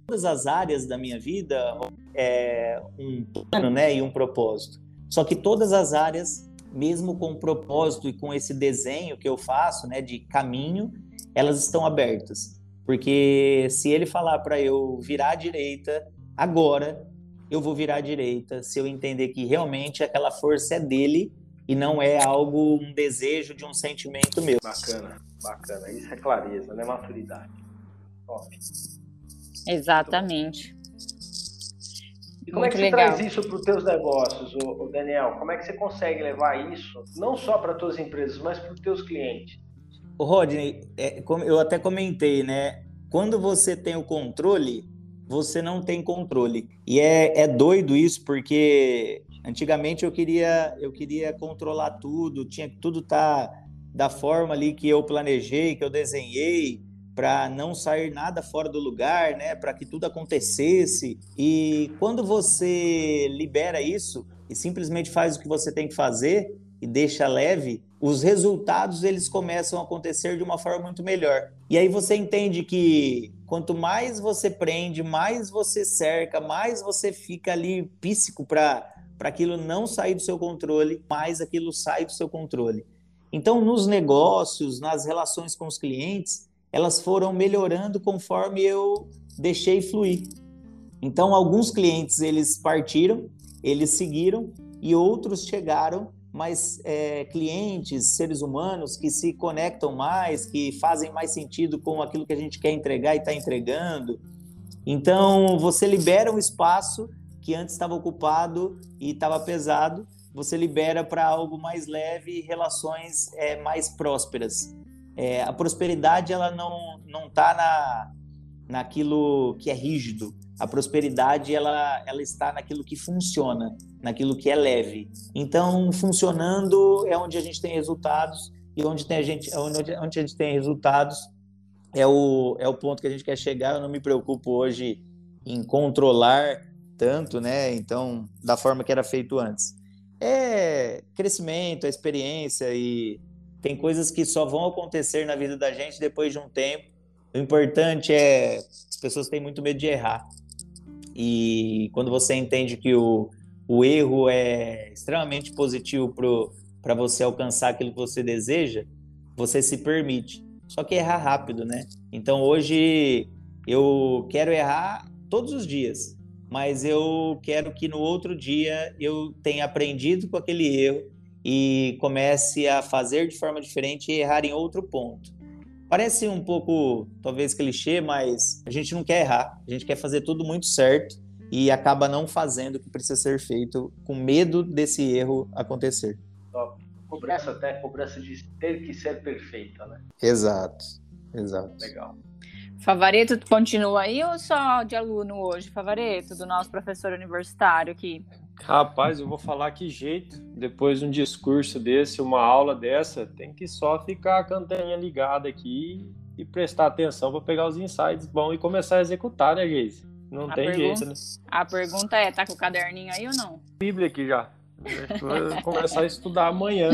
todas as áreas da minha vida, é um plano né, e um propósito. Só que todas as áreas, mesmo com o propósito e com esse desenho que eu faço né, de caminho, elas estão abertas. Porque se ele falar para eu virar à direita agora, eu vou virar à direita, se eu entender que realmente aquela força é dele e não é algo, um desejo de um sentimento meu. Bacana, bacana. Isso é clareza, né? Maturidade. Top. Exatamente. E como Muito é que legal. você traz isso para os teus negócios, o Daniel? Como é que você consegue levar isso não só para as tuas empresas, mas para os teus clientes? Rodney, é, eu até comentei, né? Quando você tem o controle, você não tem controle. E é, é doido isso, porque antigamente eu queria, eu queria controlar tudo, tinha que tudo estar tá da forma ali que eu planejei, que eu desenhei, para não sair nada fora do lugar, né? Para que tudo acontecesse. E quando você libera isso e simplesmente faz o que você tem que fazer e deixa leve, os resultados eles começam a acontecer de uma forma muito melhor. E aí você entende que quanto mais você prende, mais você cerca, mais você fica ali píssico para para aquilo não sair do seu controle, mais aquilo sai do seu controle. Então, nos negócios, nas relações com os clientes, elas foram melhorando conforme eu deixei fluir. Então, alguns clientes eles partiram, eles seguiram e outros chegaram mais é, clientes, seres humanos que se conectam mais, que fazem mais sentido com aquilo que a gente quer entregar e está entregando. Então, você libera um espaço que antes estava ocupado e estava pesado, você libera para algo mais leve e relações é, mais prósperas. É, a prosperidade ela não não está na naquilo que é rígido. A prosperidade ela ela está naquilo que funciona naquilo que é leve. Então, funcionando é onde a gente tem resultados e onde tem a gente, onde, onde a gente tem resultados é o, é o ponto que a gente quer chegar. Eu não me preocupo hoje em controlar tanto, né? Então, da forma que era feito antes. É crescimento, é experiência e tem coisas que só vão acontecer na vida da gente depois de um tempo. O importante é as pessoas têm muito medo de errar. E quando você entende que o, o erro é extremamente positivo para você alcançar aquilo que você deseja, você se permite. Só que errar rápido, né? Então hoje eu quero errar todos os dias, mas eu quero que no outro dia eu tenha aprendido com aquele erro e comece a fazer de forma diferente e errar em outro ponto. Parece um pouco, talvez, clichê, mas a gente não quer errar, a gente quer fazer tudo muito certo e acaba não fazendo o que precisa ser feito com medo desse erro acontecer. Cobrança até cobrança de ter que ser perfeita, né? Exato, exato. Legal. Favareto continua aí ou só de aluno hoje, Favareto, do nosso professor universitário aqui? Rapaz, eu vou falar que jeito. Depois de um discurso desse, uma aula dessa, tem que só ficar a cantaninha ligada aqui e prestar atenção para pegar os insights bons e começar a executar, né, Geise? Não a tem jeito, né? A pergunta é, tá com o caderninho aí ou não? Bíblia aqui já. Vou começar a estudar amanhã.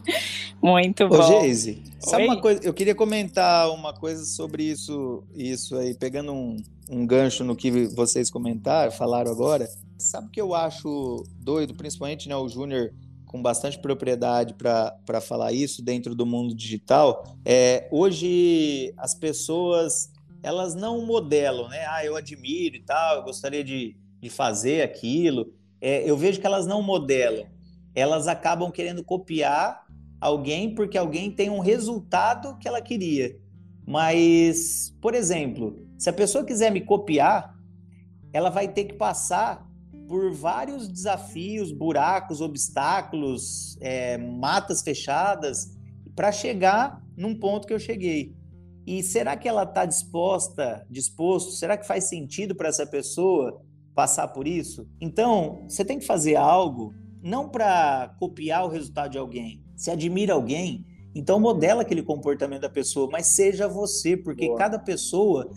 Muito bom. Ô, Geise, sabe Oi? uma coisa? Eu queria comentar uma coisa sobre isso, isso aí, pegando um, um gancho no que vocês comentaram, falaram agora. Sabe o que eu acho doido, principalmente né, o Júnior com bastante propriedade para falar isso dentro do mundo digital. É, hoje as pessoas elas não modelam, né? Ah, eu admiro e tal, eu gostaria de, de fazer aquilo. É, eu vejo que elas não modelam, elas acabam querendo copiar alguém porque alguém tem um resultado que ela queria. Mas, por exemplo, se a pessoa quiser me copiar, ela vai ter que passar por vários desafios, buracos, obstáculos, é, matas fechadas, para chegar num ponto que eu cheguei. E será que ela está disposta, disposto? Será que faz sentido para essa pessoa passar por isso? Então, você tem que fazer algo não para copiar o resultado de alguém. Se admira alguém, então modela aquele comportamento da pessoa, mas seja você, porque Boa. cada pessoa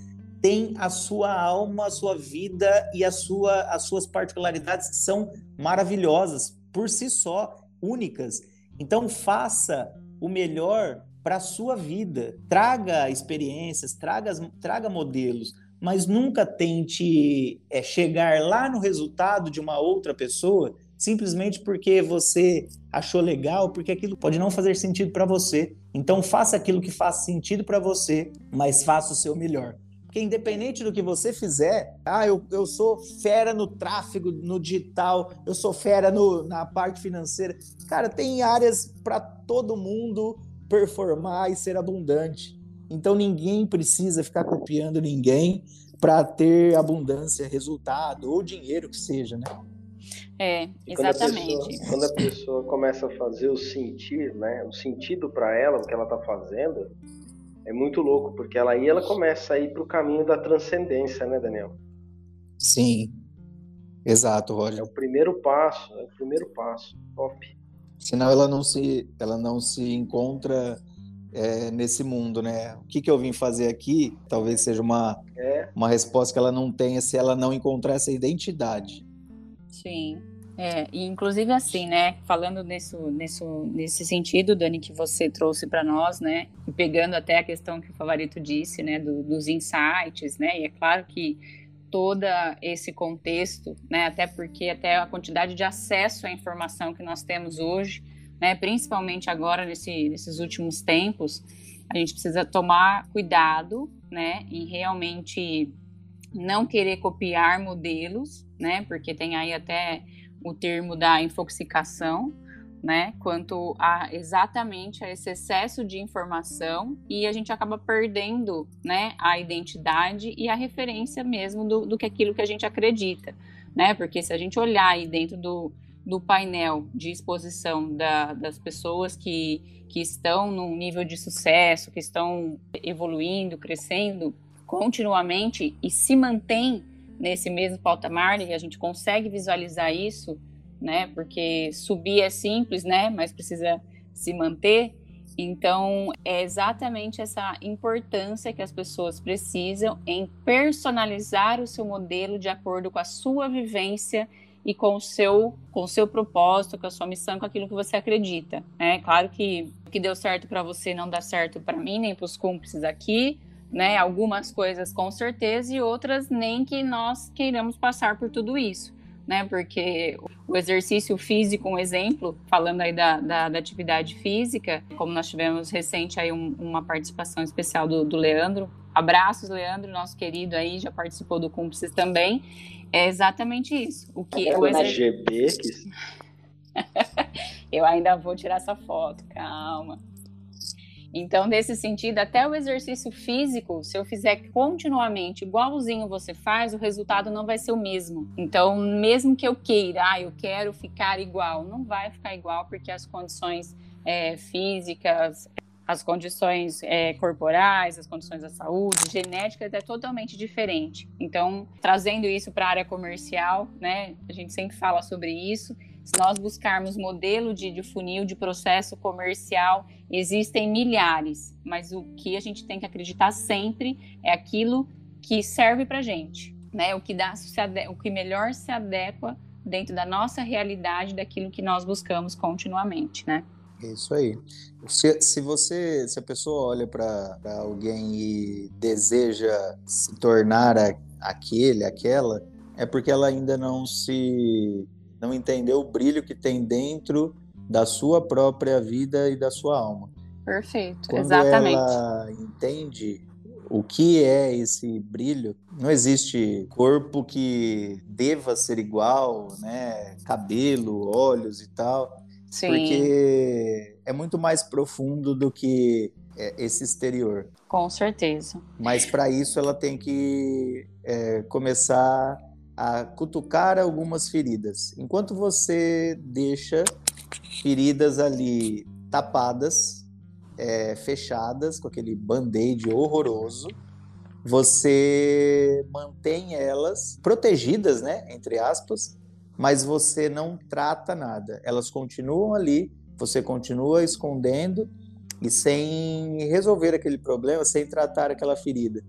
tem a sua alma, a sua vida e a sua, as suas particularidades que são maravilhosas por si só, únicas. Então faça o melhor para a sua vida. Traga experiências, traga, traga modelos, mas nunca tente é, chegar lá no resultado de uma outra pessoa simplesmente porque você achou legal, porque aquilo pode não fazer sentido para você. Então faça aquilo que faz sentido para você, mas faça o seu melhor. Porque independente do que você fizer, ah, eu, eu sou fera no tráfego, no digital, eu sou fera no, na parte financeira. Cara, tem áreas para todo mundo performar e ser abundante. Então ninguém precisa ficar copiando ninguém para ter abundância, resultado ou dinheiro que seja, né? É, exatamente. Quando a, pessoa, quando a pessoa começa a fazer o sentir, né, o sentido para ela, o que ela está fazendo, é muito louco, porque ela aí ela começa a ir para o caminho da transcendência, né, Daniel? Sim, exato, Roger. É o primeiro passo, é o primeiro passo, top. Senão ela não se, ela não se encontra é, nesse mundo, né? O que, que eu vim fazer aqui? Talvez seja uma, é. uma resposta que ela não tenha se ela não encontrar essa identidade. Sim. É, e inclusive assim, né, falando nesse, nesse, nesse sentido, Dani, que você trouxe para nós, né, e pegando até a questão que o Favorito disse, né, do, dos insights, né, e é claro que todo esse contexto, né, até porque até a quantidade de acesso à informação que nós temos hoje, né, principalmente agora nesse, nesses últimos tempos, a gente precisa tomar cuidado, né, em realmente não querer copiar modelos, né, porque tem aí até o termo da infoxicação, né, quanto a exatamente a esse excesso de informação e a gente acaba perdendo, né, a identidade e a referência mesmo do, do que aquilo que a gente acredita, né, porque se a gente olhar aí dentro do, do painel de exposição da, das pessoas que, que estão num nível de sucesso, que estão evoluindo, crescendo continuamente e se mantém nesse mesmo patamar e a gente consegue visualizar isso, né? Porque subir é simples, né? Mas precisa se manter. Então, é exatamente essa importância que as pessoas precisam em personalizar o seu modelo de acordo com a sua vivência e com o seu, com o seu propósito, com a sua missão, com aquilo que você acredita. É claro que o que deu certo para você não dá certo para mim, nem para os cúmplices aqui, né? Algumas coisas com certeza e outras nem que nós queiramos passar por tudo isso, né? Porque o exercício físico, um exemplo, falando aí da, da, da atividade física, como nós tivemos recente aí um, uma participação especial do, do Leandro. Abraços, Leandro, nosso querido aí, já participou do Cúmplices também. É exatamente isso. O que é o exercício... GB que... Eu ainda vou tirar essa foto, calma. Então, nesse sentido, até o exercício físico, se eu fizer continuamente igualzinho você faz, o resultado não vai ser o mesmo. Então, mesmo que eu queira, ah, eu quero ficar igual, não vai ficar igual porque as condições é, físicas, as condições é, corporais, as condições da saúde, genéticas é totalmente diferente. Então, trazendo isso para a área comercial, né, a gente sempre fala sobre isso se nós buscarmos modelo de, de funil de processo comercial, existem milhares, mas o que a gente tem que acreditar sempre é aquilo que serve para gente, né? O que dá, o que melhor se adequa dentro da nossa realidade, daquilo que nós buscamos continuamente, né? É isso aí. Se, se você, se a pessoa olha para alguém e deseja se tornar a, aquele, aquela, é porque ela ainda não se não entendeu o brilho que tem dentro da sua própria vida e da sua alma. Perfeito, Quando exatamente. ela entende o que é esse brilho, não existe corpo que deva ser igual, né? Cabelo, olhos e tal, Sim, porque é muito mais profundo do que é, esse exterior. com certeza. Mas para isso ela tem que é, começar a cutucar algumas feridas. Enquanto você deixa feridas ali tapadas, é, fechadas, com aquele band-aid horroroso, você mantém elas protegidas, né, entre aspas, mas você não trata nada. Elas continuam ali, você continua escondendo e sem resolver aquele problema, sem tratar aquela ferida.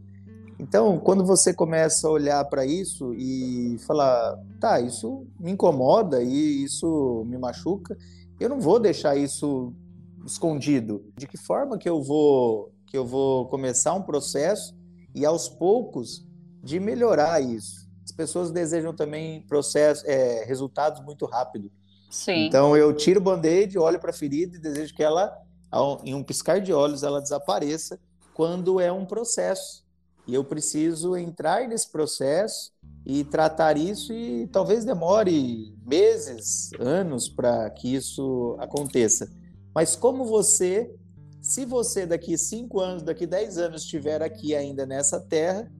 Então, quando você começa a olhar para isso e falar, tá, isso me incomoda e isso me machuca, eu não vou deixar isso escondido. De que forma que eu vou que eu vou começar um processo e aos poucos de melhorar isso? As pessoas desejam também processo, é, resultados muito rápido. Sim, Então eu tiro o band-aid, olho para a ferida e desejo que ela, em um piscar de olhos, ela desapareça quando é um processo. E eu preciso entrar nesse processo e tratar isso e talvez demore meses, anos para que isso aconteça. Mas como você, se você daqui cinco anos, daqui dez anos estiver aqui ainda nessa terra,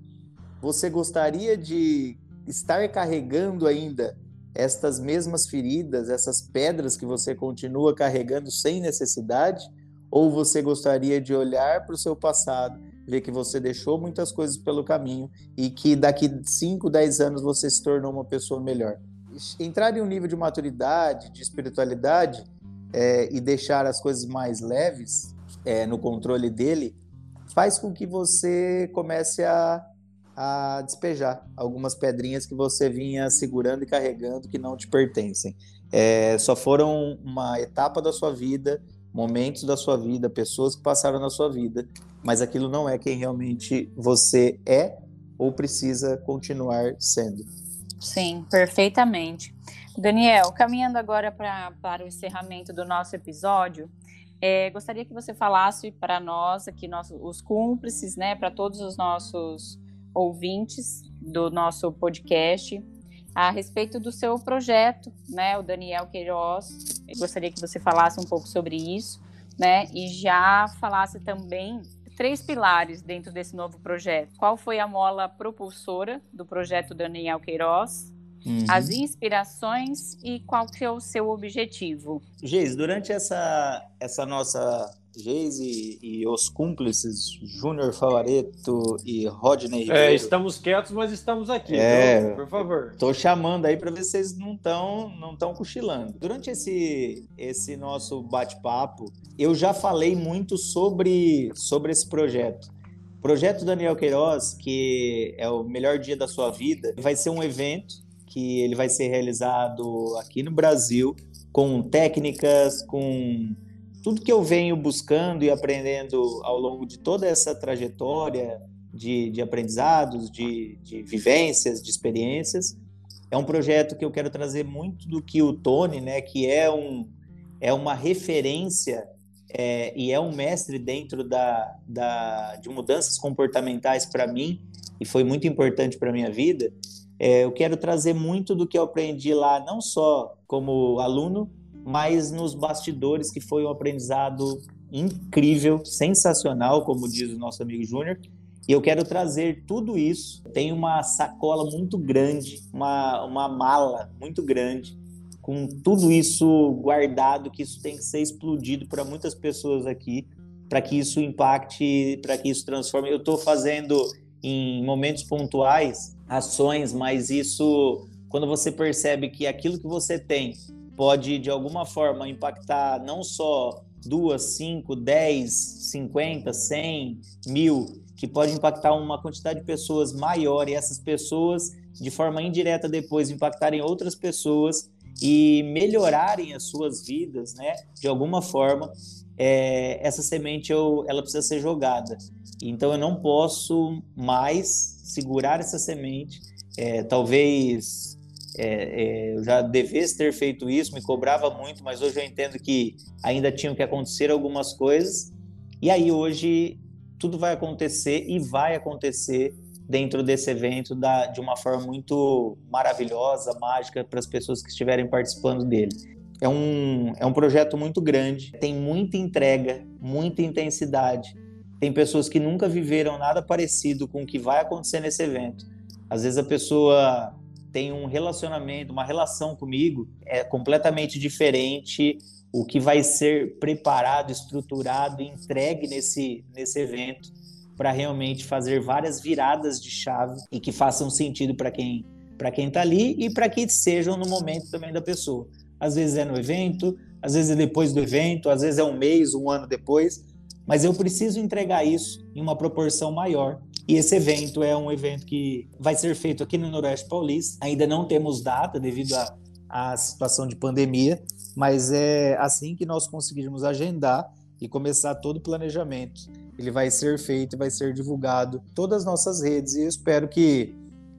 você gostaria de estar carregando ainda estas mesmas feridas, essas pedras que você continua carregando sem necessidade? Ou você gostaria de olhar para o seu passado, ver que você deixou muitas coisas pelo caminho e que daqui 5, 10 anos você se tornou uma pessoa melhor? Entrar em um nível de maturidade, de espiritualidade é, e deixar as coisas mais leves é, no controle dele faz com que você comece a a despejar algumas pedrinhas que você vinha segurando e carregando que não te pertencem. É, só foram uma etapa da sua vida, momentos da sua vida, pessoas que passaram na sua vida, mas aquilo não é quem realmente você é ou precisa continuar sendo. sim, perfeitamente. Daniel, caminhando agora pra, para o encerramento do nosso episódio, é, gostaria que você falasse para nós aqui, nossos, os cúmplices, né, para todos os nossos ouvintes do nosso podcast, a respeito do seu projeto, né, o Daniel Queiroz. Eu gostaria que você falasse um pouco sobre isso, né, e já falasse também três pilares dentro desse novo projeto. Qual foi a mola propulsora do projeto Daniel Queiroz? Uhum. As inspirações e qual que é o seu objetivo? Geise, durante essa, essa nossa Geise e os cúmplices, Júnior Favareto e Rodney Ribeiro, É, estamos quietos, mas estamos aqui. É. então, por favor. Tô chamando aí para ver se vocês não estão não tão cochilando. Durante esse, esse nosso bate-papo, eu já falei muito sobre, sobre esse projeto. O projeto Daniel Queiroz, que é o melhor dia da sua vida, vai ser um evento que ele vai ser realizado aqui no Brasil com técnicas, com tudo que eu venho buscando e aprendendo ao longo de toda essa trajetória de, de aprendizados, de, de vivências, de experiências. É um projeto que eu quero trazer muito do que o Tony, né, que é, um, é uma referência é, e é um mestre dentro da, da, de mudanças comportamentais para mim, e foi muito importante para minha vida. É, eu quero trazer muito do que eu aprendi lá, não só como aluno, mas nos bastidores, que foi um aprendizado incrível, sensacional, como diz o nosso amigo Júnior. E eu quero trazer tudo isso. Tem uma sacola muito grande, uma, uma mala muito grande, com tudo isso guardado, que isso tem que ser explodido para muitas pessoas aqui, para que isso impacte, para que isso transforme. Eu estou fazendo em momentos pontuais ações, mas isso, quando você percebe que aquilo que você tem pode de alguma forma impactar não só duas, cinco, dez, cinquenta, cem, mil, que pode impactar uma quantidade de pessoas maior e essas pessoas de forma indireta depois impactarem outras pessoas e melhorarem as suas vidas, né? De alguma forma, é, essa semente eu, ela precisa ser jogada. Então eu não posso mais segurar essa semente. É, talvez é, é, eu já devesse ter feito isso, me cobrava muito, mas hoje eu entendo que ainda tinham que acontecer algumas coisas. E aí hoje tudo vai acontecer e vai acontecer dentro desse evento da, de uma forma muito maravilhosa, mágica para as pessoas que estiverem participando dele. É um, é um projeto muito grande, tem muita entrega, muita intensidade. Tem pessoas que nunca viveram nada parecido com o que vai acontecer nesse evento. Às vezes a pessoa tem um relacionamento, uma relação comigo é completamente diferente o que vai ser preparado, estruturado, entregue nesse, nesse evento para realmente fazer várias viradas de chave e que façam sentido para quem para quem está ali e para que sejam no momento também da pessoa. Às vezes é no evento, às vezes é depois do evento, às vezes é um mês, um ano depois, mas eu preciso entregar isso em uma proporção maior. E esse evento é um evento que vai ser feito aqui no Noroeste Paulista. Ainda não temos data devido à, situação de pandemia, mas é assim que nós conseguirmos agendar e começar todo o planejamento ele vai ser feito e vai ser divulgado em todas as nossas redes. E eu espero que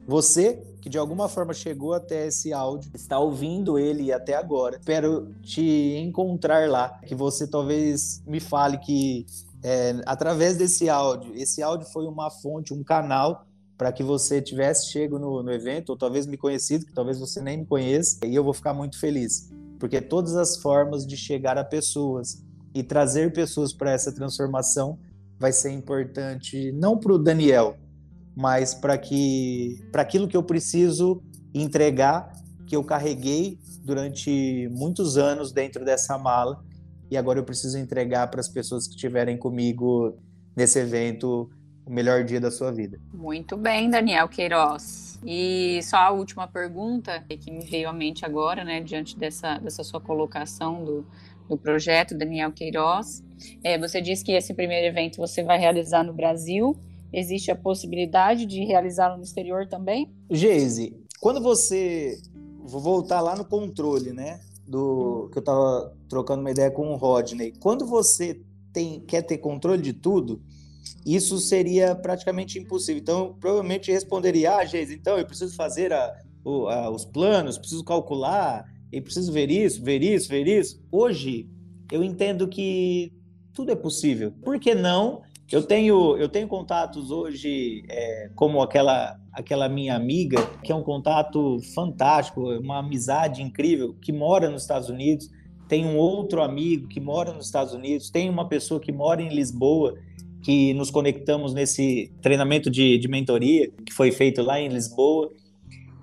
você, que de alguma forma chegou até esse áudio, está ouvindo ele até agora, espero te encontrar lá. Que você talvez me fale que é, através desse áudio, esse áudio foi uma fonte, um canal para que você tivesse chego no, no, evento, ou talvez me conhecido, que talvez você nem me conheça, e eu vou ficar muito feliz, porque todas as formas de chegar a pessoas e trazer pessoas para essa transformação vai ser importante não para o Daniel, mas para que para aquilo que eu preciso entregar, que eu carreguei durante muitos anos dentro dessa mala e agora eu preciso entregar para as pessoas que estiverem comigo nesse evento o melhor dia da sua vida. Muito bem, Daniel Queiroz. E só a última pergunta que me veio à mente agora, né, diante dessa, dessa sua colocação do, do projeto Daniel Queiroz. É, você disse que esse primeiro evento você vai realizar no Brasil. Existe a possibilidade de realizá-lo no exterior também? Geise, quando você. Vou voltar lá no controle, né? Do que eu estava trocando uma ideia com o Rodney. Quando você tem, quer ter controle de tudo, isso seria praticamente impossível. Então, provavelmente responderia: Ah, Geise, então eu preciso fazer a, o, a, os planos, preciso calcular, e preciso ver isso, ver isso, ver isso. Hoje, eu entendo que tudo é possível. Por que não? Eu tenho, eu tenho contatos hoje, é, como aquela, aquela minha amiga, que é um contato fantástico, uma amizade incrível, que mora nos Estados Unidos. Tem um outro amigo que mora nos Estados Unidos. Tem uma pessoa que mora em Lisboa, que nos conectamos nesse treinamento de, de mentoria que foi feito lá em Lisboa.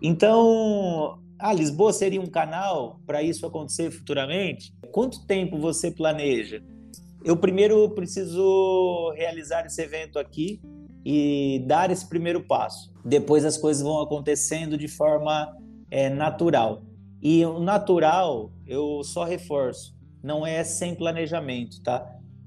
Então, ah, Lisboa seria um canal para isso acontecer futuramente? Quanto tempo você planeja? eu primeiro preciso realizar esse evento aqui e dar esse primeiro passo. Depois as coisas vão acontecendo de forma é, natural. E o natural, eu só reforço, não é sem planejamento, tá?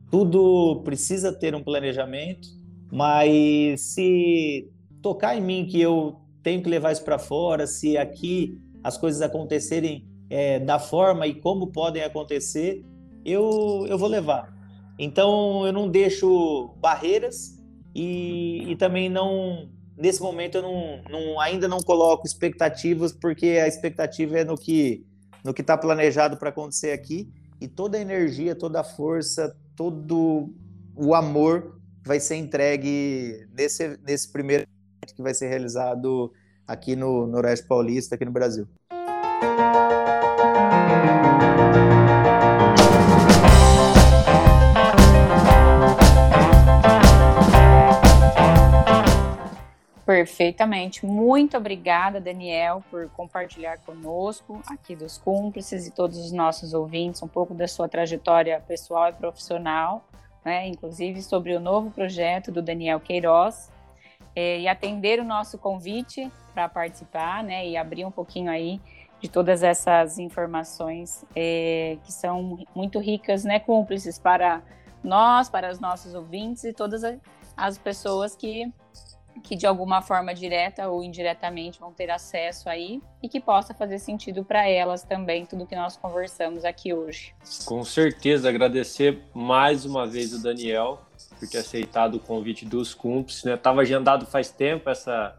Tudo precisa ter um planejamento, mas se tocar em mim que eu tenho que levar isso para fora, se aqui as coisas acontecerem é, da forma e como podem acontecer, eu, eu vou levar. Então eu não deixo barreiras e, e também não nesse momento eu não, não, ainda não coloco expectativas porque a expectativa é no que no que está planejado para acontecer aqui e toda a energia, toda a força, todo o amor vai ser entregue nesse nesse primeiro que vai ser realizado aqui no Noroeste Paulista, aqui no Brasil. Perfeitamente. Muito obrigada, Daniel, por compartilhar conosco aqui dos cúmplices e todos os nossos ouvintes um pouco da sua trajetória pessoal e profissional, né? inclusive sobre o novo projeto do Daniel Queiroz, é, e atender o nosso convite para participar né? e abrir um pouquinho aí de todas essas informações é, que são muito ricas, né? cúmplices para nós, para os nossos ouvintes e todas as pessoas que que de alguma forma direta ou indiretamente vão ter acesso aí e que possa fazer sentido para elas também tudo que nós conversamos aqui hoje. Com certeza, agradecer mais uma vez o Daniel por ter aceitado o convite dos cúmplices, né? Tava agendado faz tempo essa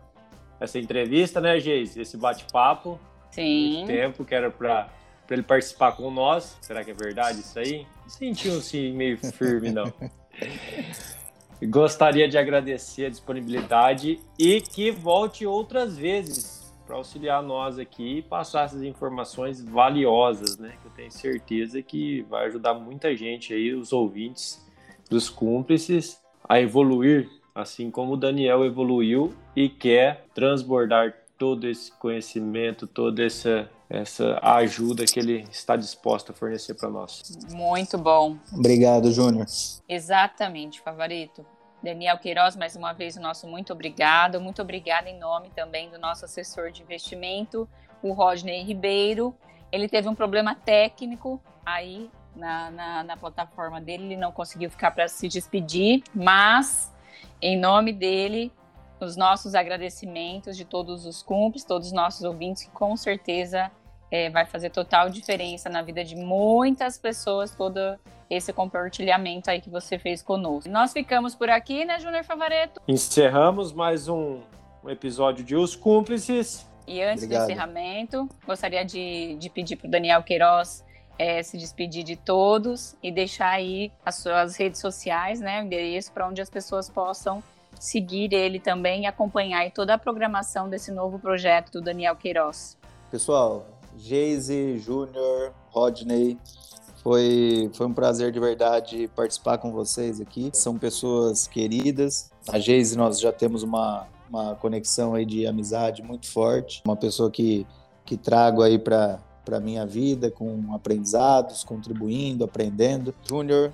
essa entrevista, né, Geise? Esse bate-papo. Sim. Muito tempo que era para ele participar com nós. Será que é verdade isso aí? Sentiu-se meio firme, não. Gostaria de agradecer a disponibilidade e que volte outras vezes para auxiliar nós aqui e passar essas informações valiosas, né? Que eu tenho certeza que vai ajudar muita gente aí, os ouvintes dos cúmplices, a evoluir, assim como o Daniel evoluiu e quer transbordar todo esse conhecimento, toda essa essa ajuda que ele está disposto a fornecer para nós. Muito bom. Obrigado, Júnior. Exatamente, favorito. Daniel Queiroz, mais uma vez, o nosso muito obrigado. Muito obrigada em nome também do nosso assessor de investimento, o Rodney Ribeiro. Ele teve um problema técnico aí na, na, na plataforma dele, ele não conseguiu ficar para se despedir, mas em nome dele, os nossos agradecimentos de todos os cúmplices, todos os nossos ouvintes, que com certeza é, vai fazer total diferença na vida de muitas pessoas, todo esse compartilhamento aí que você fez conosco. Nós ficamos por aqui, né, Júnior Favareto? Encerramos mais um, um, episódio de Os Cúmplices. E antes Obrigado. do encerramento, gostaria de, de pedir para o Daniel Queiroz é, se despedir de todos e deixar aí as suas redes sociais, né, o endereço para onde as pessoas possam seguir ele também e acompanhar toda a programação desse novo projeto do Daniel Queiroz. Pessoal, Geise, Júnior, Rodney, foi, foi um prazer de verdade participar com vocês aqui. São pessoas queridas. A Geise, nós já temos uma, uma conexão aí de amizade muito forte. Uma pessoa que, que trago aí para para minha vida com aprendizados, contribuindo, aprendendo. Júnior,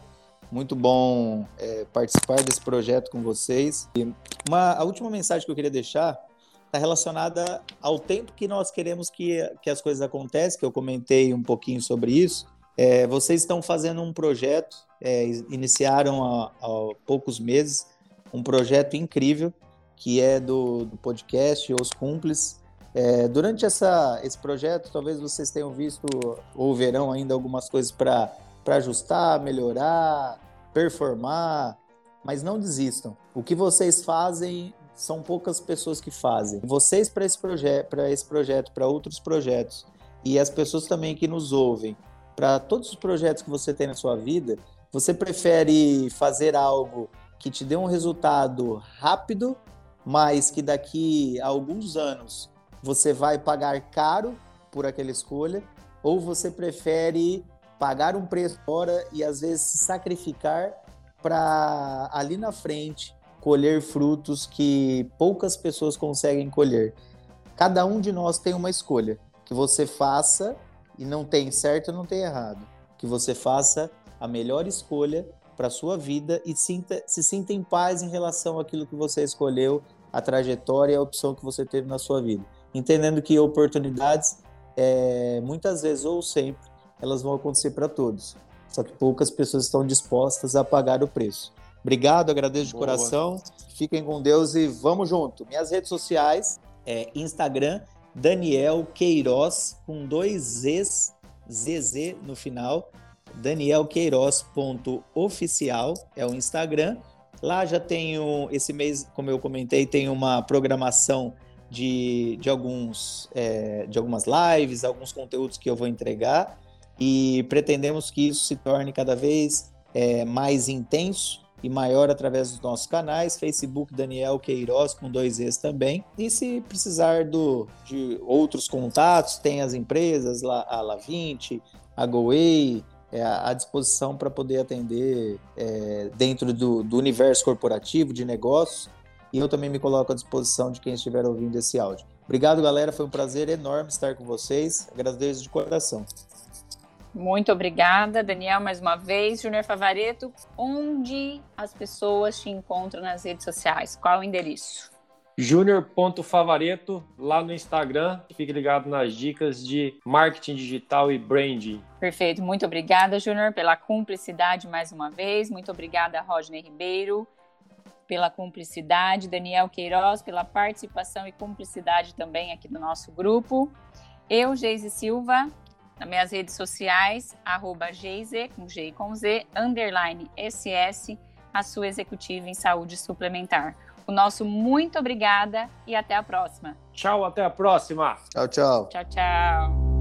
muito bom é, participar desse projeto com vocês. E uma, a última mensagem que eu queria deixar está relacionada ao tempo que nós queremos que, que as coisas aconteçam, que eu comentei um pouquinho sobre isso. É, vocês estão fazendo um projeto, é, iniciaram há, há, poucos meses, um projeto incrível, que é do, do podcast Os Cúmplices. É, durante essa, esse projeto, talvez vocês tenham visto ou verão ainda algumas coisas para ajustar, melhorar, performar, mas não desistam. O que vocês fazem são poucas pessoas que fazem. Vocês para esse, proje para esse projeto, para outros projetos, e as pessoas também que nos ouvem, para todos os projetos que você tem na sua vida, você prefere fazer algo que te dê um resultado rápido, mas que daqui a alguns anos você vai pagar caro por aquela escolha, ou você prefere pagar um preço fora e às vezes se sacrificar para ali na frente colher frutos que poucas pessoas conseguem colher. Cada um de nós tem uma escolha que você faça e não tem certo não tem errado. Que você faça a melhor escolha para sua vida e sinta, se sinta em paz em relação àquilo que você escolheu, a trajetória e a opção que você teve na sua vida. Entendendo que oportunidades, é, muitas vezes ou sempre, elas vão acontecer para todos. Só que poucas pessoas estão dispostas a pagar o preço. Obrigado, agradeço de Boa. coração. Fiquem com Deus e vamos junto. Minhas redes sociais é Instagram Daniel Queiroz com dois Z's, ZZ no final. Daniel Queiroz.oficial é o Instagram. Lá já tenho, esse mês, como eu comentei, tem uma programação de, de, alguns, é, de algumas lives, alguns conteúdos que eu vou entregar e pretendemos que isso se torne cada vez é, mais intenso e maior através dos nossos canais, Facebook Daniel Queiroz com dois E's também. E se precisar do, de outros contatos, tem as empresas, a La20, a GoWay, é, à disposição para poder atender é, dentro do, do universo corporativo de negócios. E eu também me coloco à disposição de quem estiver ouvindo esse áudio. Obrigado, galera. Foi um prazer enorme estar com vocês. Agradeço de coração. Muito obrigada, Daniel, mais uma vez. Júnior Favareto, onde as pessoas te encontram nas redes sociais? Qual o endereço? Júnior.favareto lá no Instagram. Fique ligado nas dicas de marketing digital e branding. Perfeito. Muito obrigada, Júnior, pela cumplicidade mais uma vez. Muito obrigada, Rodney Ribeiro, pela cumplicidade, Daniel Queiroz pela participação e cumplicidade também aqui do nosso grupo. Eu, Geise Silva, nas minhas redes sociais, arroba Geise, com G e com Z, underline SS, a sua executiva em saúde suplementar. O nosso muito obrigada e até a próxima. Tchau, até a próxima. Tchau, tchau. Tchau, tchau.